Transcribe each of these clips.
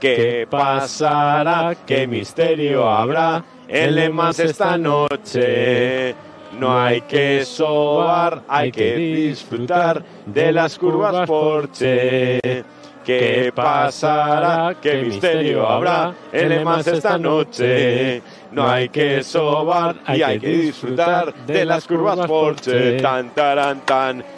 ¿Qué pasará? ¿Qué misterio habrá en Le Mans esta noche? No hay que sobar, hay que disfrutar de las curvas Porsche. ¿Qué pasará? ¿Qué misterio habrá en Le Mans esta noche? No hay que sobar y hay que disfrutar de las curvas Porsche. Tan, taran, tan.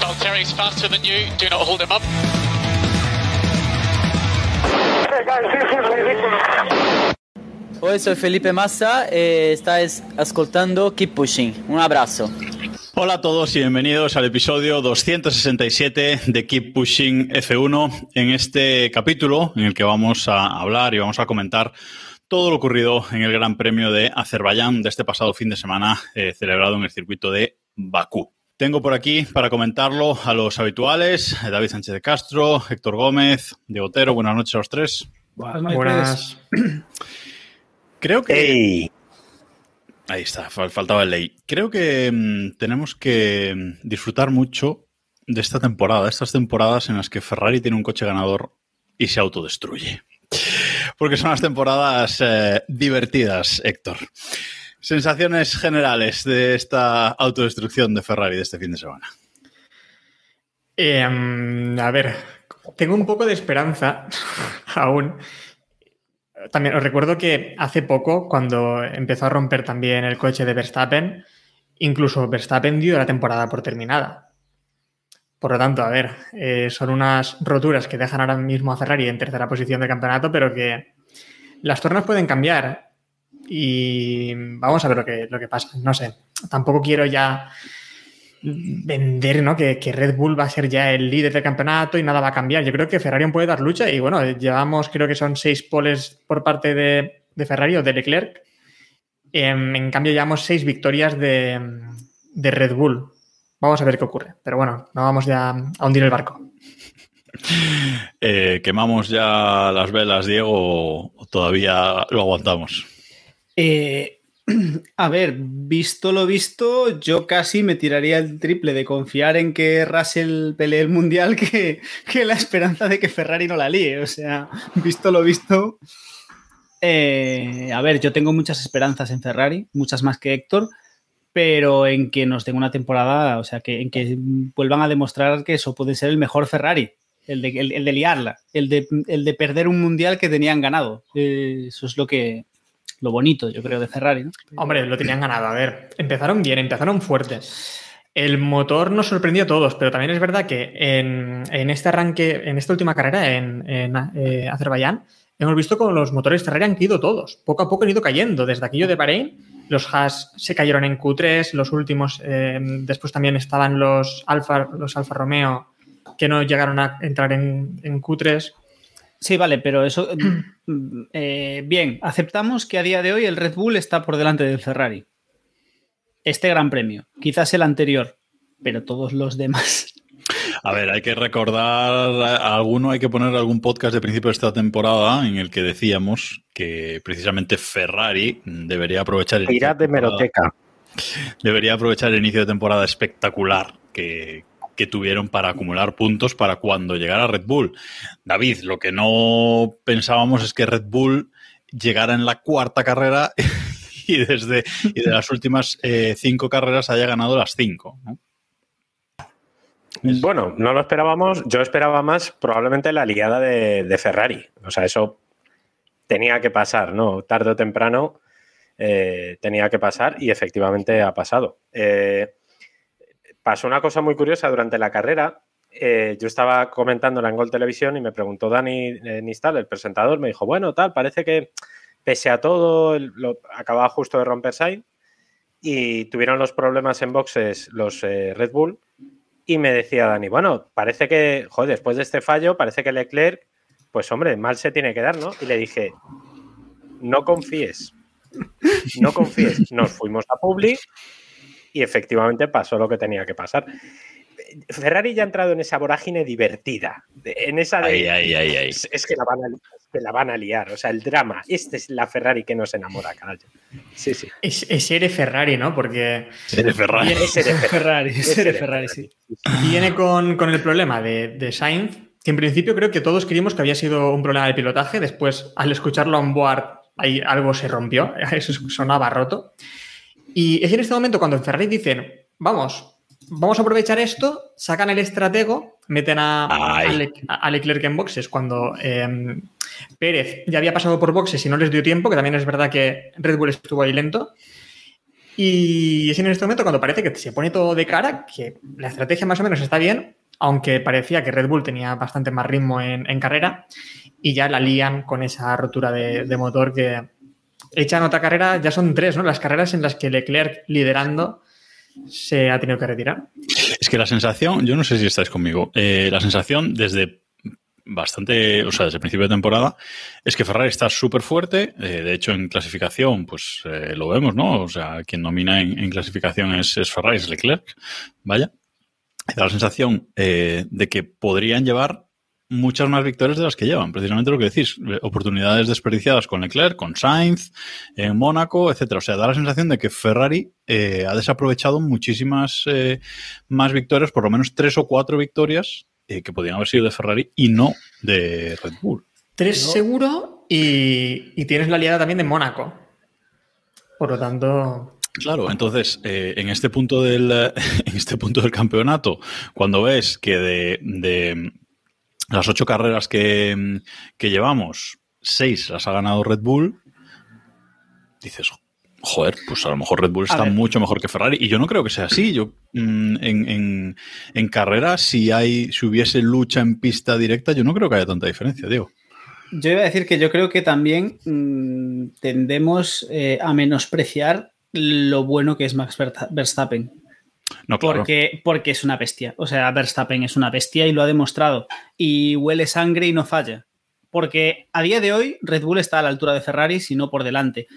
Valtteri's faster than you. Do not hold him up. Hey guys, this is ridiculous. Oi, soy Felipe Massa e estás ascoltando Keep Pushing. Un abrazo. Hola a todos y bienvenidos al episodio 267 de Keep Pushing F1. En este capítulo en el que vamos a hablar y vamos a comentar todo lo ocurrido en el Gran Premio de Azerbaiyán de este pasado fin de semana eh, celebrado en el circuito de Bakú. Tengo por aquí para comentarlo a los habituales, David Sánchez de Castro, Héctor Gómez, Diego Otero. Buenas noches a los tres. Buenas. Creo que... Ahí está, fal- faltaba el ley. Creo que mm, tenemos que mm, disfrutar mucho de esta temporada, estas temporadas en las que Ferrari tiene un coche ganador y se autodestruye. Porque son las temporadas eh, divertidas, Héctor. Sensaciones generales de esta autodestrucción de Ferrari de este fin de semana. Mm, a ver, tengo un poco de esperanza aún. También os recuerdo que hace poco, cuando empezó a romper también el coche de Verstappen, incluso Verstappen dio la temporada por terminada. Por lo tanto, a ver, eh, son unas roturas que dejan ahora mismo a Ferrari en tercera posición del campeonato, pero que las tornas pueden cambiar. Y vamos a ver lo que, lo que pasa. No sé, tampoco quiero ya vender, ¿no? Que, que Red Bull va a ser ya el líder del campeonato y nada va a cambiar. Yo creo que Ferrari puede dar lucha y bueno, llevamos creo que son seis poles por parte de, de Ferrari o de Leclerc. Em, en cambio, llevamos seis victorias de, de Red Bull. Vamos a ver qué ocurre. Pero bueno, no vamos ya a hundir el barco. Eh, ¿Quemamos ya las velas, Diego, o todavía lo aguantamos? Eh, a ver, visto lo visto, yo casi me tiraría el triple de confiar en que Russell pelee el mundial que, que la esperanza de que Ferrari no la líe. O sea, visto lo visto. eh, a ver, yo tengo muchas esperanzas en Ferrari, muchas más que Héctor, pero en que nos den una temporada, o sea, que en que vuelvan a demostrar que eso puede ser el mejor Ferrari. El de, el de liarla, el de, el de perder un mundial que tenían ganado. Eh, eso es lo que, lo bonito, yo creo, de Ferrari. ¿no? Hombre, lo tenían ganado. A ver, empezaron bien, empezaron fuertes. El motor nos sorprendió a todos, pero también es verdad que en, este arranque, en esta última carrera en, eh, Azerbaiyán, hemos visto como los motores Ferrari han caído todos. Poco a poco han ido cayendo. Desde aquello de Bahrein, los Haas se cayeron en Q3, los últimos, eh, después también estaban los Alfa, los Alfa Romeo, que no llegaron a entrar en, en Q3. Sí, vale, pero eso. eh, bien, aceptamos que a día de hoy el Red Bull está por delante del Ferrari. Este gran premio, quizás el anterior, pero todos los demás. A ver, hay que recordar a alguno, hay que poner algún podcast de principio de esta temporada en el que decíamos que precisamente Ferrari debería aprovechar el Irá de meroteca. debería aprovechar el inicio de temporada espectacular que, que tuvieron para acumular puntos para cuando llegara Red Bull. David, lo que no pensábamos es que Red Bull llegara en la cuarta carrera y desde y de las últimas eh, cinco carreras haya ganado las cinco. ¿no? Es- Bueno, no lo esperábamos. Yo esperaba más probablemente la liada de, de Ferrari. O sea, eso tenía que pasar, ¿no? Tarde o temprano eh, tenía que pasar y efectivamente ha pasado. Eh, pasó una cosa muy curiosa durante la carrera. Eh, yo estaba comentándola en Gol Televisión y me preguntó Dani eh, Nistal, el presentador, me dijo, bueno, tal, parece que pese a todo, lo, acababa justo de romper y tuvieron los problemas en boxes los eh, Red Bull y me decía Dani, bueno, parece que, después de este fallo, parece que Leclerc pues hombre, mal se tiene que dar, ¿no? Y le dije, no confíes, no confíes. Nos fuimos a Publi y efectivamente pasó lo que tenía que pasar. Ferrari ya ha entrado en esa vorágine divertida, en esa de... Ay, ay, ay, ay. Es, es que la van, a, es que la van a liar, o sea, el drama. Esta es la Ferrari que nos enamora, carajo. Sí, sí. Es, es Ere Ferrari, ¿no? Porque Eres Ferrari. Ese de Ferrari. Ferrari, de de Ferrari, sí. viene con, con el problema de, de Sainz, que en principio creo que todos creímos que había sido un problema de pilotaje. Después, al escucharlo on board, ahí algo se rompió, eso sonaba roto. Y es en este momento cuando en Ferrari dicen, vamos, vamos a aprovechar esto, sacan el estratego, meten a, a Le- a Leclerc en boxes cuando eh, Pérez ya había pasado por boxes y no les dio tiempo, que también es verdad que Red Bull estuvo ahí lento. Y es en este momento cuando parece que se pone todo de cara, que la estrategia más o menos está bien, aunque parecía que Red Bull tenía bastante más ritmo en, en carrera, y ya la lían con esa rotura de, de motor que echan otra carrera, ya son tres, ¿no? Las carreras en las que Leclerc liderando se ha tenido que retirar. Es que la sensación, yo no sé si estáis conmigo, eh, la sensación desde bastante, o sea, desde el principio de temporada, es que Ferrari está súper fuerte. eh, de hecho, en clasificación, pues eh, lo vemos, ¿no? O sea, quien domina en, clasificación es, es Ferrari, es Leclerc. Vaya. Da la sensación de que podrían llevar muchas más victorias de las que llevan. Precisamente lo que decís, eh, oportunidades desperdiciadas con Leclerc, con Sainz, en Mónaco, etcétera. O sea, da la sensación de que Ferrari eh, ha desaprovechado muchísimas eh, más victorias, por lo menos tres o cuatro victorias eh, que podían haber sido de Ferrari y no de Red Bull. Tres seguro y, y tienes la liada también de Mónaco. Por lo tanto, Claro, entonces, eh, en este punto del en este punto del campeonato, cuando ves que de, de las ocho carreras que, que llevamos, seis las ha ganado Red Bull, dices, joder, pues a lo mejor Red Bull está mucho mejor que Ferrari. Y yo no creo que sea así. Yo mm, en, en, en carrera, si hay, si hubiese lucha en pista directa, yo no creo que haya tanta diferencia, Diego. Yo iba a decir que yo creo que también mm, tendemos eh, a menospreciar lo bueno que es Max Versta- Verstappen. No. Porque, porque es una bestia. O sea, Verstappen es una bestia y lo ha demostrado. Y huele sangre y no falla. Porque a día de hoy Red Bull está a la altura de Ferrari, si no por delante.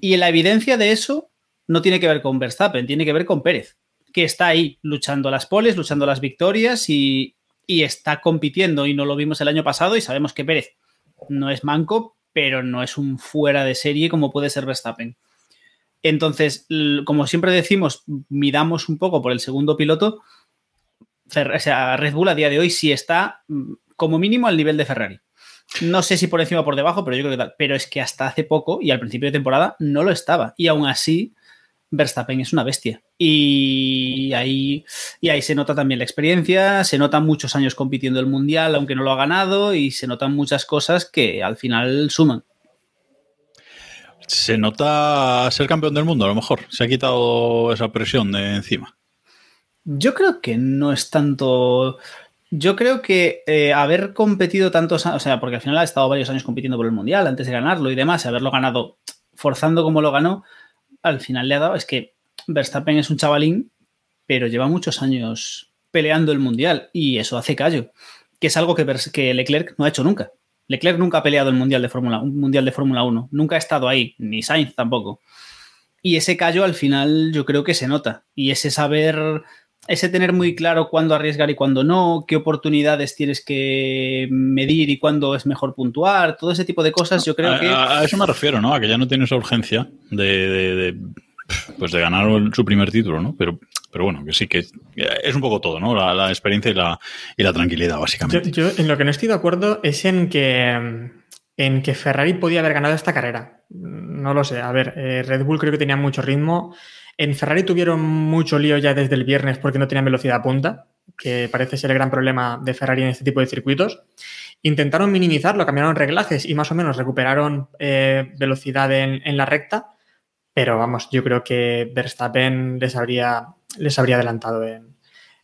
Y la evidencia de eso no tiene que ver con Verstappen, tiene que ver con Pérez, que está ahí luchando las poles, luchando las victorias y, y está compitiendo. Y no lo vimos el año pasado y sabemos que Pérez no es manco, pero no es un fuera de serie como puede ser Verstappen. Entonces, como siempre decimos, midamos un poco por el segundo piloto. O sea, Red Bull a día de hoy sí está mm, como mínimo al nivel de Ferrari. No sé si por encima o por debajo, pero yo creo que tal. Pero es que hasta hace poco y al principio de temporada no lo estaba. Y aún así, Verstappen es una bestia. Y ahí, y ahí se nota también la experiencia, se notan muchos años compitiendo el mundial, aunque no lo ha ganado, y se notan muchas cosas que al final suman. Se nota ser campeón del mundo, a lo mejor. Se ha quitado esa presión de encima. Yo creo que no es tanto. Yo creo que eh, haber competido tantos años, o sea, porque al final ha estado varios años compitiendo por el Mundial antes de ganarlo y demás, haberlo ganado forzando como lo ganó, al final le ha dado. Es que Verstappen es un chavalín, pero lleva muchos años peleando el Mundial y eso hace callo, que es algo que, que Leclerc no ha hecho nunca. Leclerc nunca ha peleado el Mundial de Fórmula un Mundial de Fórmula 1, nunca ha estado ahí, ni Sainz tampoco. Y ese callo al final yo creo que se nota. Y ese saber, ese tener muy claro cuándo arriesgar y cuándo no, qué oportunidades tienes que medir y cuándo es mejor puntuar, todo ese tipo de cosas, yo creo a, que... a- eso me refiero, ¿no? A que ya no tiene esa urgencia de, de- de, pues de ganar su primer título, ¿no? Pero, pero bueno, que sí, que es un poco todo, ¿no? La, experiencia y la, y la tranquilidad, básicamente. yo en lo que no estoy de acuerdo es en que, en que Ferrari podía haber ganado esta carrera. No lo sé. A ver, eh, Red Bull creo que tenía mucho ritmo. En Ferrari tuvieron mucho lío ya desde el viernes porque no tenían velocidad a punta, que parece ser el gran problema de Ferrari en este tipo de circuitos. Intentaron minimizarlo, cambiaron reglajes y más o menos recuperaron eh, velocidad en la recta, pero vamos, yo creo que Verstappen les habría, les habría adelantado en,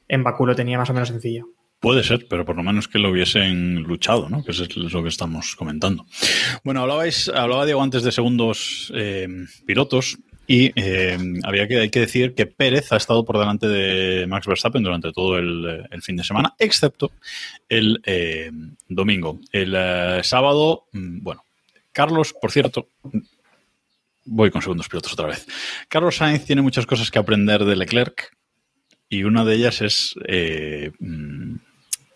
en Bakú, lo tenía más o menos sencillo. Puede ser, pero por lo menos que lo hubiesen luchado, ¿no? Que eso es lo que estamos comentando. Bueno, hablabais, hablaba Diego antes de segundos eh, pilotos Y eh, había que, hay que decir que Pérez ha estado por delante de Max Verstappen durante todo el, fin de semana, excepto el eh, domingo. El sábado, mm, bueno, Carlos, por cierto, voy con segundos pilotos otra vez. Carlos Sainz tiene muchas cosas que aprender de Leclerc y una de ellas es eh, mm,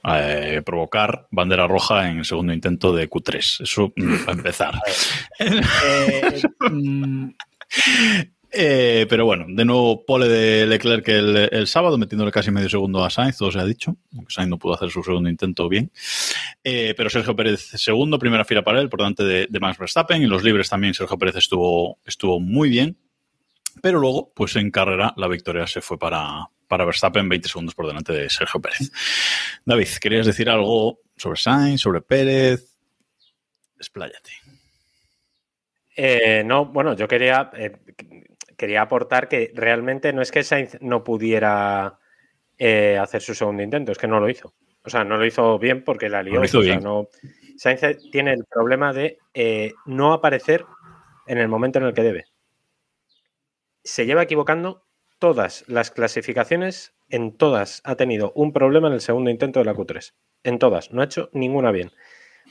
eh, provocar bandera roja en el segundo intento de Q3. Eso mm, para empezar. Eh, mm, Eh, pero bueno, de nuevo pole de Leclerc el, sábado, metiéndole casi medio segundo a Sainz, todo se ha dicho, aunque Sainz no pudo hacer su segundo intento bien. Eh, pero Sergio Pérez segundo, primera fila para él, por delante de, Max Verstappen. En los libres también Sergio Pérez estuvo, estuvo muy bien. Pero luego, pues en carrera, la victoria se fue para, para Verstappen, 20 segundos por delante de Sergio Pérez. David, ¿querías decir algo sobre Sainz, sobre Pérez? Expláyate. Eh, no, bueno, yo quería, quería aportar que realmente no es que Sainz no pudiera eh, hacer su segundo intento, es que no lo hizo. O sea, no lo hizo bien porque la lió. No hizo o sea, bien. no- Sainz tiene el problema de eh, no aparecer en el momento en el que debe. Se lleva equivocando todas las clasificaciones, en todas ha tenido un problema en el segundo intento de la Q3. En todas, no ha hecho ninguna bien.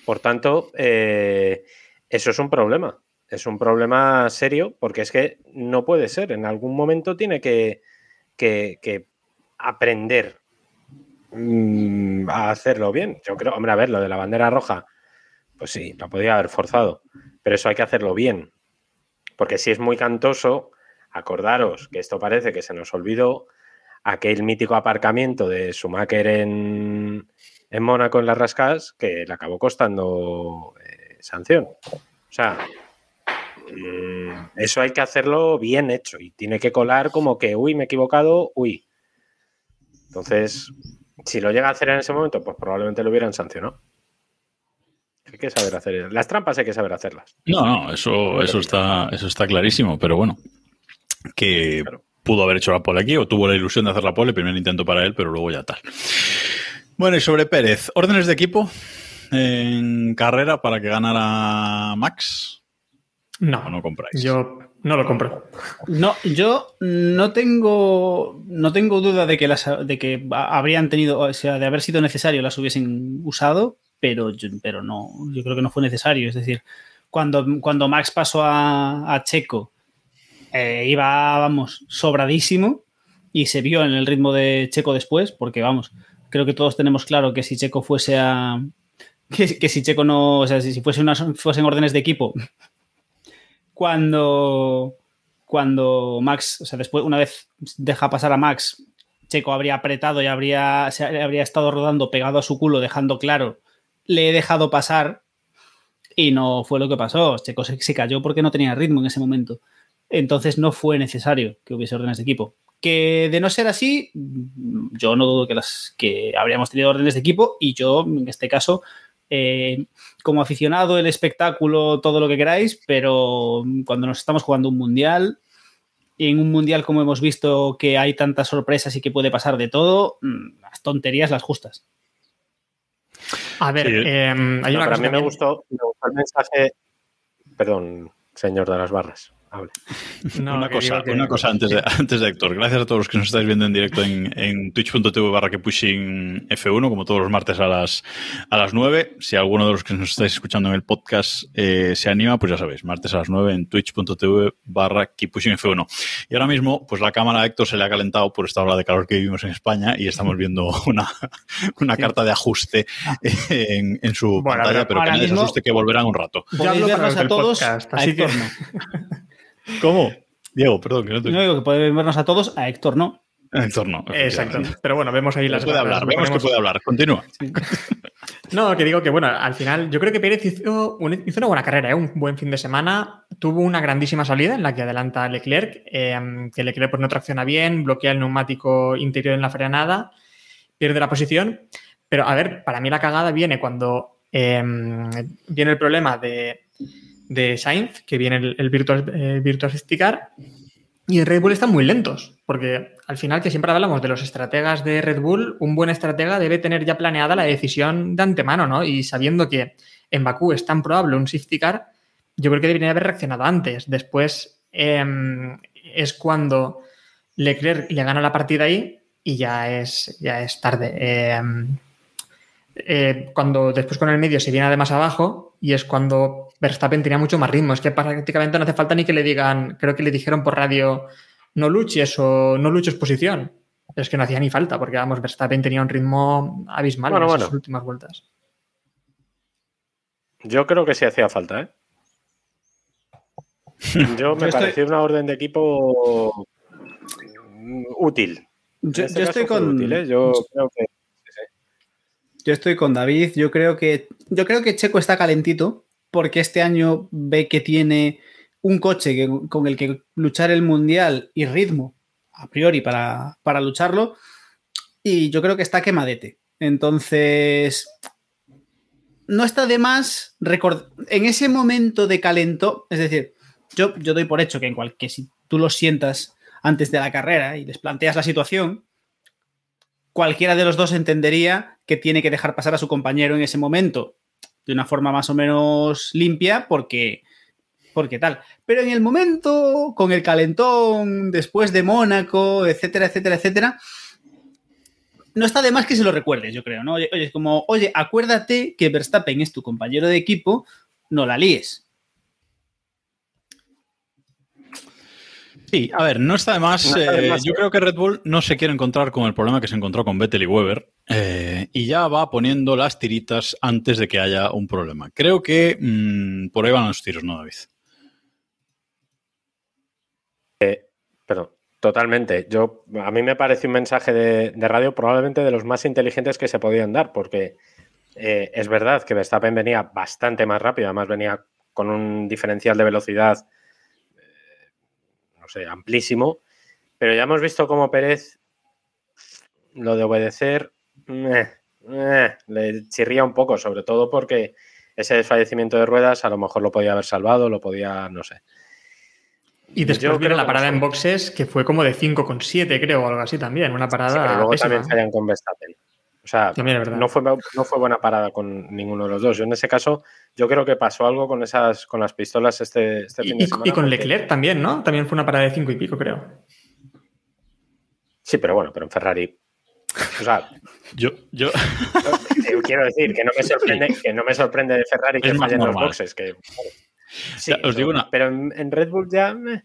Por tanto, eh, eso es un problema. Es un problema serio porque es que no puede ser. En algún momento tiene que, que- aprender mm, a hacerlo bien. Yo creo, hombre, a ver, lo de la bandera roja, pues sí, la podía haber forzado, pero eso hay que hacerlo bien. Porque si es muy cantoso, acordaros que esto parece que se nos olvidó aquel mítico aparcamiento de Schumacher en, en Mónaco en las Rascas que le acabó costando eh, sanción. O sea, eso hay que hacerlo bien hecho y tiene que colar como que, uy, me he equivocado, uy. Entonces, si lo llega a hacer en ese momento, pues probablemente lo hubieran sancionado. Hay que saber hacer. Las trampas hay que saber hacerlas. No, no, eso, eso, está, eso está clarísimo, pero bueno, que Claro. pudo haber hecho la pole aquí o tuvo la ilusión de hacer la pole, primer intento para él, pero luego ya tal. Bueno, y sobre Pérez, órdenes de equipo en carrera para que ganara Max No, no compráis. yo no lo compro. No, yo no tengo, no tengo duda de que, las, de que ha- habrían tenido, o sea, de haber sido necesario las hubiesen usado, pero, yo- pero no, yo creo que no fue necesario. Es decir, cuando, cuando Max pasó a, a Checo, eh, iba, vamos, sobradísimo y se vio en el ritmo de Checo después, porque, vamos, creo que todos tenemos claro que si Checo fuese a... Que, que si Checo no, o sea, si, si fuese unas, fuesen órdenes de equipo, cuando, cuando Max, o sea, después, una vez deja pasar a Max, Checo habría apretado y habría, se habría estado rodando pegado a su culo, dejando claro, le he dejado pasar y no fue lo que pasó. Checo se, cayó porque no tenía ritmo en ese momento. Entonces no fue necesario que hubiese órdenes de equipo. Que de no ser así, yo no dudo que, las, que habríamos tenido órdenes de equipo y yo, en este caso, eh, como aficionado, el espectáculo, todo lo que queráis, pero cuando nos estamos jugando un mundial, y en un mundial como hemos visto que hay tantas sorpresas y que puede pasar de todo, mm, las tonterías las justas. A ver, Sí. eh, hay No, una pero a cosa mí me gustó, me gustó el mensaje. Perdón, señor de las barras. Hable. No, una, que cosa, que- una cosa antes de, antes de Héctor. Gracias a todos los que nos estáis viendo en directo en, en twitch.tv barra que pushing F1, como todos los martes a las, a las 9. Si alguno de los que nos estáis escuchando en el podcast eh, se anima, pues ya sabéis, martes a las 9 en twitch.tv barra keep pushing F1. Y ahora mismo, pues la cámara de Héctor se le ha calentado por esta hora de calor que vivimos en España y estamos viendo una, una carta de ajuste en, en su Bueno, pantalla, pero pero que se mismo- asuste que volverán un rato. Podéis hablo para a todos podcast, a así que- Héctor no. ¿Cómo? Diego, perdón, que no te... No digo que podéis vernos a todos, a Héctor no. Héctor no. Exacto. Pero bueno, vemos ahí las puede hablar, vemos que puede hablar. Continúa. No, que digo que bueno, al final yo creo que Pérez hizo, un- hizo una buena carrera, ¿eh? un buen fin de semana. Tuvo una grandísima salida en la que adelanta a Leclerc, eh, que Leclerc pues, no tracciona bien, bloquea el neumático interior en la frenada, pierde la posición. Pero a ver, para mí la cagada viene cuando eh, viene el problema de, de Sainz, que viene el, Virtual, eh, Virtual y en Red Bull están muy lentos, porque al final que siempre hablamos de los estrategas de Red Bull, un buen estratega debe tener ya planeada la decisión de antemano, ¿no? Y sabiendo que en Bakú es tan probable un safety car, yo creo que debería haber reaccionado antes. Después, em, es cuando Leclerc le gana la partida ahí y ya es, ya es tarde. Em, eh, cuando después con el medio se viene de más abajo y es cuando Verstappen tenía mucho más ritmo. Es que prácticamente no hace falta ni que le digan, creo que le dijeron por radio, no luches o no luches posición. Es que no hacía ni falta porque, vamos, Verstappen tenía un ritmo abismal Bueno, en bueno. esas últimas vueltas. Yo creo que sí hacía falta, ¿eh? Yo me estoy- pareció una orden de equipo mm, útil. Yo, este yo estoy con. útil, ¿eh? Yo creo que Yo estoy con David. Yo creo que. Yo creo que Checo está calentito. Porque este año ve que tiene un coche con el que luchar el mundial y ritmo, a priori, para, para lucharlo. Y yo creo que está quemadete. Entonces. No está de más record- en ese momento de calentó, es decir, yo, yo doy por hecho que en cual, que si tú lo sientas antes de la carrera y les planteas la situación, cualquiera de los dos entendería que tiene que dejar pasar a su compañero en ese momento de una forma más o menos limpia porque porque tal. Pero en el momento con el calentón después de Mónaco, etcétera, etcétera, etcétera, no está de más que se lo recuerdes, yo creo, ¿no? Oye, oye, como, oye, acuérdate que Verstappen es tu compañero de equipo, no la líes. Sí, a ver, no está de más. No está de eh, más, yo ¿eh? creo que Red Bull no se quiere encontrar con el problema que se encontró con Vettel y Weber eh, y ya va poniendo las tiritas antes de que haya un problema. Creo que mm, por ahí van los tiros, ¿no, David? Perdón, totalmente. Yo, a mí me parece un mensaje de, de radio probablemente de los más inteligentes que se podían dar, porque eh, es verdad que Verstappen venía bastante más rápido, además venía con un diferencial de velocidad, eh, sé, amplísimo, pero ya hemos visto cómo Pérez lo de obedecer eh, eh, le chirría un poco, sobre todo porque ese desfallecimiento de ruedas a lo mejor lo podía haber salvado, lo podía, no sé. Y después creo la parada en boxes que fue como de 5,7, creo, o algo así también. Una Sí, parada. pero luego pésima. también fallan con Verstappen. O sea, También es verdad. no fue, no fue buena parada con ninguno de los dos. Yo en ese caso, yo creo que pasó algo con esas, con las pistolas este, este Y, fin de semana. y con porque- Leclerc también, ¿no? También fue una parada de 5 y pico, creo. Sí, pero bueno, pero en Ferrari. O sea, Yo, yo, quiero decir que no me sorprende, que no me sorprende de Ferrari que Es fallen los normal. boxes. Que, sí, Ya, os digo una- Pero en, en Red Bull ya. eh,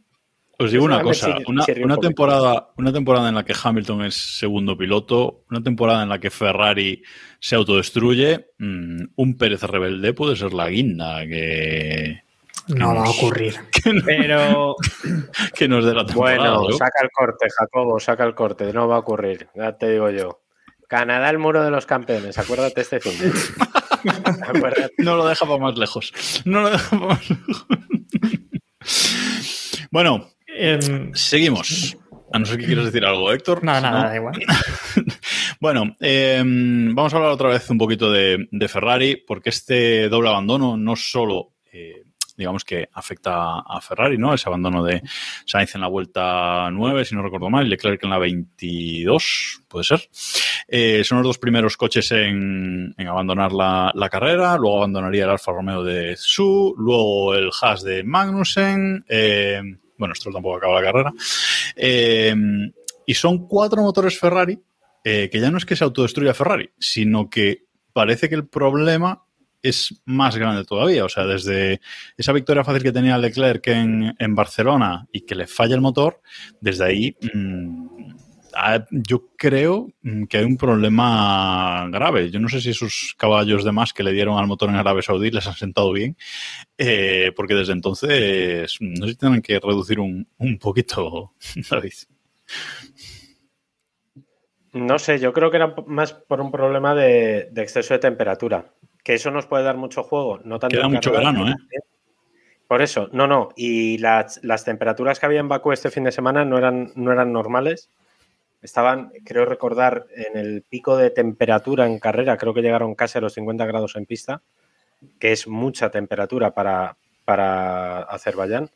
Os digo Eso una cosa, una, una temporada, una temporada en la que Hamilton es segundo piloto, una temporada en la que Ferrari se autodestruye, mm, un Pérez rebelde puede ser la guinda que, No va a ocurrir. Pero que nos dé la temporada. Bueno, ¿no? saca el corte, Jacobo, saca el corte. No va a ocurrir, ya te digo yo. Canadá, el muro de los campeones. Acuérdate este fin. Acuérdate. No lo deja para más lejos. No lo deja para más lejos. bueno, Em, seguimos. A no ser que quieras decir algo, Héctor. nada, Si nada, no- da igual. Bueno, eh, vamos a hablar otra vez un poquito de, de Ferrari, porque este doble abandono no solo, eh, digamos que afecta a Ferrari, ¿no? Ese abandono de Sainz en la vuelta 9, si no recuerdo mal, y Leclerc en la 22, puede ser. Eh, son los dos primeros coches en, en abandonar la, la carrera, luego abandonaría el Alfa Romeo de Su, luego el Haas de Magnussen, eh, bueno, esto tampoco acaba la carrera. Eh, y son cuatro motores Ferrari eh, que ya no es que se autodestruya Ferrari, sino que parece que el problema es más grande todavía. O sea, desde esa victoria fácil que tenía Leclerc en, en Barcelona y que le falla el motor, desde ahí mm, yo creo mm, que hay un problema grave. Yo no sé si esos caballos de más que le dieron al motor en Arabia Saudí les han sentado bien, eh, porque desde entonces no sé si tienen que reducir un, un poquito, David. No sé, yo creo que era más por un problema de, de exceso de temperatura. Que eso nos puede dar mucho juego. No tanto Queda mucho verano, ¿eh? Por eso, no, no. Y las, las temperaturas que había en Bakú este fin de semana no eran, no eran normales. Estaban, creo recordar, en el pico de temperatura en carrera, creo que llegaron casi a los 50 grados en pista, que es mucha temperatura para, para Azerbaiyán.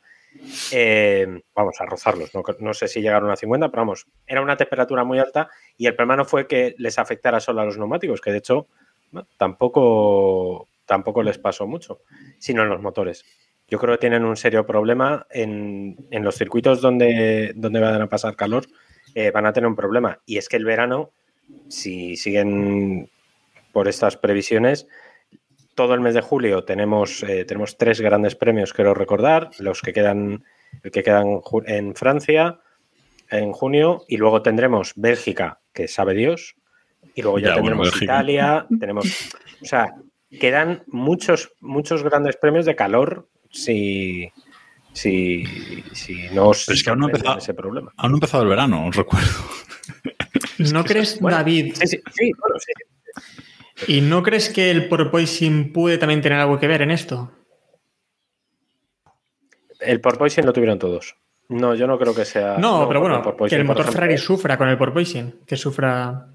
Eh, vamos a rozarlos, no, sé si llegaron a 50, pero vamos, era una temperatura muy alta y el problema no fue que les afectara solo a los neumáticos, que de hecho tampoco, tampoco les pasó mucho, sino en los motores. yo creo que tienen un serio problema en, en los circuitos donde, donde van a pasar calor, eh, van a tener un problema. Y es que el verano, si siguen por estas previsiones, todo el mes de julio tenemos, eh, tenemos tres grandes premios, quiero recordar, los que quedan, el que quedan en Francia en junio, y luego tendremos Bélgica, que sabe Dios, y luego ya, tendremos. Italia, tenemos, o sea, quedan muchos, muchos grandes premios de calor si, si, si no os Pero es que aún no empezado- ese problema. Aún no ha empezado el verano, os recuerdo. ¿No crees, Bueno, David, Sí, sí, sí, bueno, sí. y no crees que el porpoising puede también tener algo que ver en esto? El porpoising lo tuvieron todos. No, yo no creo que sea. No, pero porque bueno, que el motor ejemplo, Ferrari sufra con el porpoising, que sufra...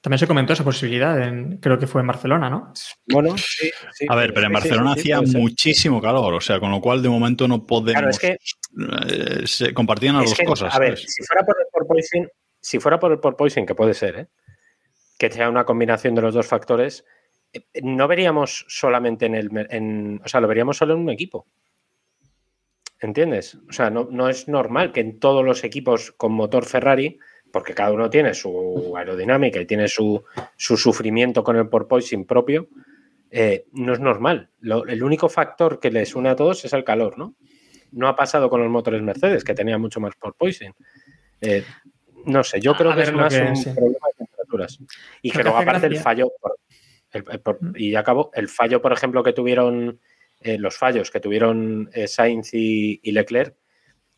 También se comentó esa posibilidad, en- creo que fue en Barcelona, ¿no? Bueno, sí, sí, A ver, pero en Barcelona sí, sí, hacía muchísimo calor, o sea, con lo cual de momento no podemos. Claro, es que- eh, se compartían las dos que, cosas. A ver, ¿sabes? si fuera por el porpoising, si fuera por el porpoising, que puede ser, ¿eh? que sea una combinación de los dos factores, eh, no veríamos solamente en el. En, o sea, lo veríamos solo en un equipo. ¿Entiendes? O sea, no, no es normal que en todos los equipos con motor Ferrari, porque cada uno tiene su aerodinámica y tiene su, su sufrimiento con el porpoising propio, eh, no es normal. Lo- el único factor que les une a todos es el calor, ¿no? No ha pasado con los motores Mercedes, que tenía mucho más porpoising. Eh, no sé, yo A creo que es más que- un sí. problema de temperaturas. Y Lo que luego, aparte, el fallo. por- el- el por- y ya acabo, el fallo, por ejemplo, que tuvieron. eh, los fallos que tuvieron eh, Sainz y, y Leclerc.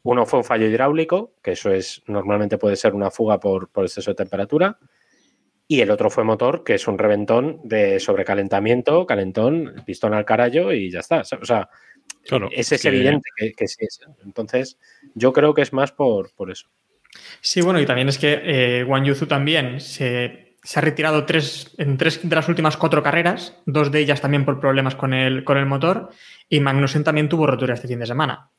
Uno fue un fallo hidráulico, que eso es normalmente puede ser una fuga por, por exceso de temperatura. Y el otro fue motor, que es un reventón de sobrecalentamiento, calentón, pistón al carallo y ya está. O sea, Claro, ese es que- evidente que, que sí es. Entonces, yo creo que es más por, por eso. Sí, bueno, y también es que eh, Wang Yuzu también se, se ha retirado tres, en tres de las últimas cuatro carreras, dos de ellas también por problemas con el, con el motor, y Magnussen también tuvo rotura este fin de semana.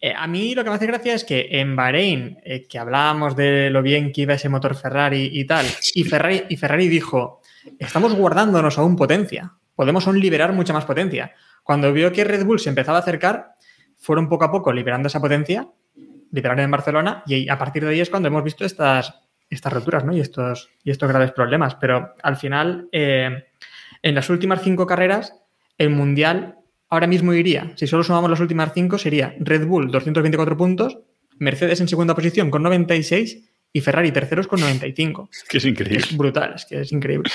Eh, a mí lo que me hace gracia es que en Bahrein, eh, que hablábamos de lo bien que iba ese motor Ferrari y tal, y Ferrari, y Ferrari dijo, estamos guardándonos aún potencia, podemos aún liberar mucha más potencia. Cuando vio que Red Bull se empezaba a acercar, fueron poco a poco liberando esa potencia, liberaron en Barcelona, y a partir de ahí es cuando hemos visto estas, estas roturas ¿no? y, estos, y estos graves problemas. Pero al final, eh, en las últimas cinco carreras, el Mundial ahora mismo iría, si solo sumamos las últimas cinco, sería Red Bull 224 puntos, Mercedes en segunda posición con 96 y Ferrari terceros con 95. Que es increíble. Es brutal, es que es increíble.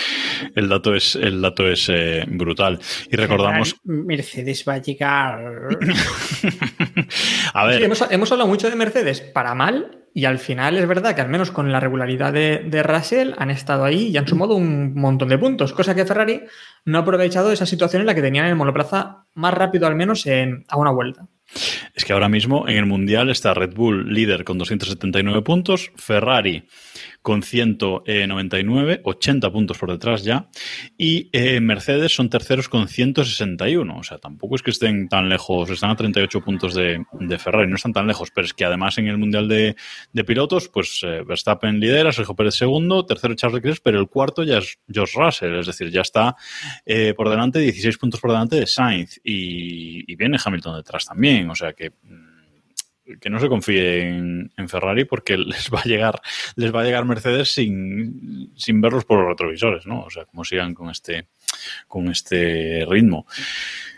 El dato es, el dato es eh, brutal. Y recordamos. Mercedes va a llegar. A ver, Sí, hemos, hemos hablado mucho de Mercedes para mal y al final es verdad que al menos con la regularidad de, de Russell han estado ahí y han sumado un montón de puntos, cosa que Ferrari no ha aprovechado esa situación en la que tenían el monoplaza más rápido al menos en, a una vuelta. Es que ahora mismo en el Mundial está Red Bull líder con 279 puntos, Ferrari con 199, 80 puntos por detrás ya, y eh, Mercedes son terceros con 161. O sea, tampoco es que estén tan lejos, están a 38 puntos de, de Ferrari, no están tan lejos, pero es que además en el Mundial de, de pilotos, pues eh, Verstappen lidera, Sergio Pérez segundo, tercero Charles Leclerc, pero el cuarto ya es George Russell, es decir, ya está eh, por delante, 16 puntos por delante de Sainz, y, y viene Hamilton detrás también, o sea que mm, que no se confíe en, Ferrari porque les va a llegar les va a llegar Mercedes sin, sin verlos por los retrovisores, ¿no? O sea, como sigan con este con este ritmo.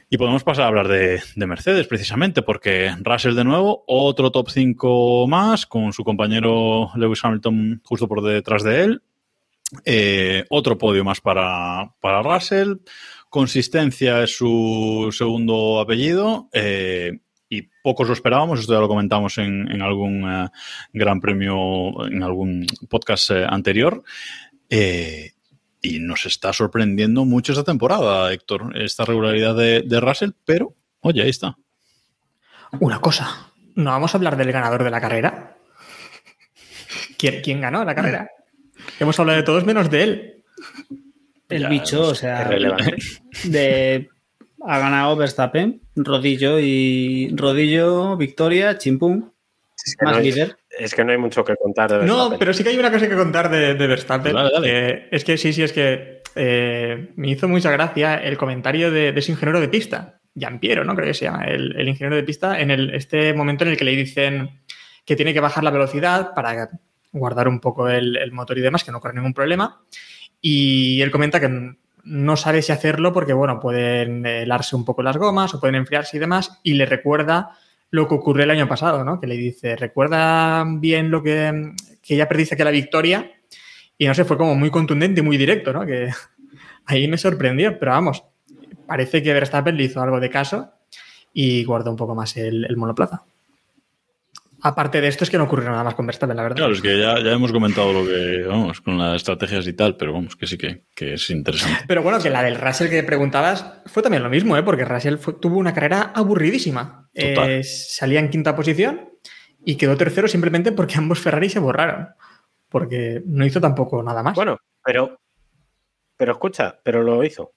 Y podemos pasar a hablar de, de Mercedes precisamente, porque Russell de nuevo, otro top 5 más, con su compañero Lewis Hamilton justo por detrás de él. Eh, otro podio más para, para Russell. Consistencia es su segundo apellido. eh, y pocos lo esperábamos, esto ya lo comentamos en, en algún eh, gran premio, en algún podcast eh, anterior. Eh, y nos está sorprendiendo mucho esta temporada, Héctor, esta regularidad de, de Russell, pero oye, ahí está. Una cosa, ¿no vamos a hablar del ganador de la carrera? ¿Quién, quién ganó la carrera? Hemos hablado de todos menos de él. El Ya, bicho, o sea, de, ha ganado Verstappen, rodillo y rodillo, victoria, chimpum, Es que, más no hay, líder. es que no hay mucho que contar de No, Verstappen. pero sí que hay una cosa que contar de, de Verstappen. Dale, dale. que es que sí, sí, es que eh, me hizo mucha gracia el comentario de, de ese ingeniero de pista, Giampiero, ¿no? Creo que se llama, el, el ingeniero de pista, en el, este momento en el que le dicen que tiene que bajar la velocidad para guardar un poco el, el motor y demás, que no corre ningún problema. Y él comenta que no sabe si hacerlo porque, bueno, pueden helarse un poco las gomas o pueden enfriarse y demás, y le recuerda lo que ocurrió el año pasado, ¿no? Que le dice, recuerda bien lo que, que ya perdiste que la victoria, y no sé, fue como muy contundente y muy directo, ¿no? Que ahí me sorprendió, pero vamos, parece que Verstappen le hizo algo de caso y guardó un poco más el monoplaza. Aparte de esto es que no ocurrió nada más con Verstappen, la verdad. Claro, es que ya, ya hemos comentado lo que, vamos, con las estrategias y tal, pero vamos, que sí que, que es interesante. Pero bueno, que la del Russell que preguntabas fue también lo mismo, ¿eh? porque Russell fue- tuvo una carrera aburridísima. Total. Eh, salía en quinta posición y quedó tercero simplemente porque ambos Ferrari se borraron. Porque no hizo tampoco nada más. Bueno, pero, pero escucha, pero lo hizo.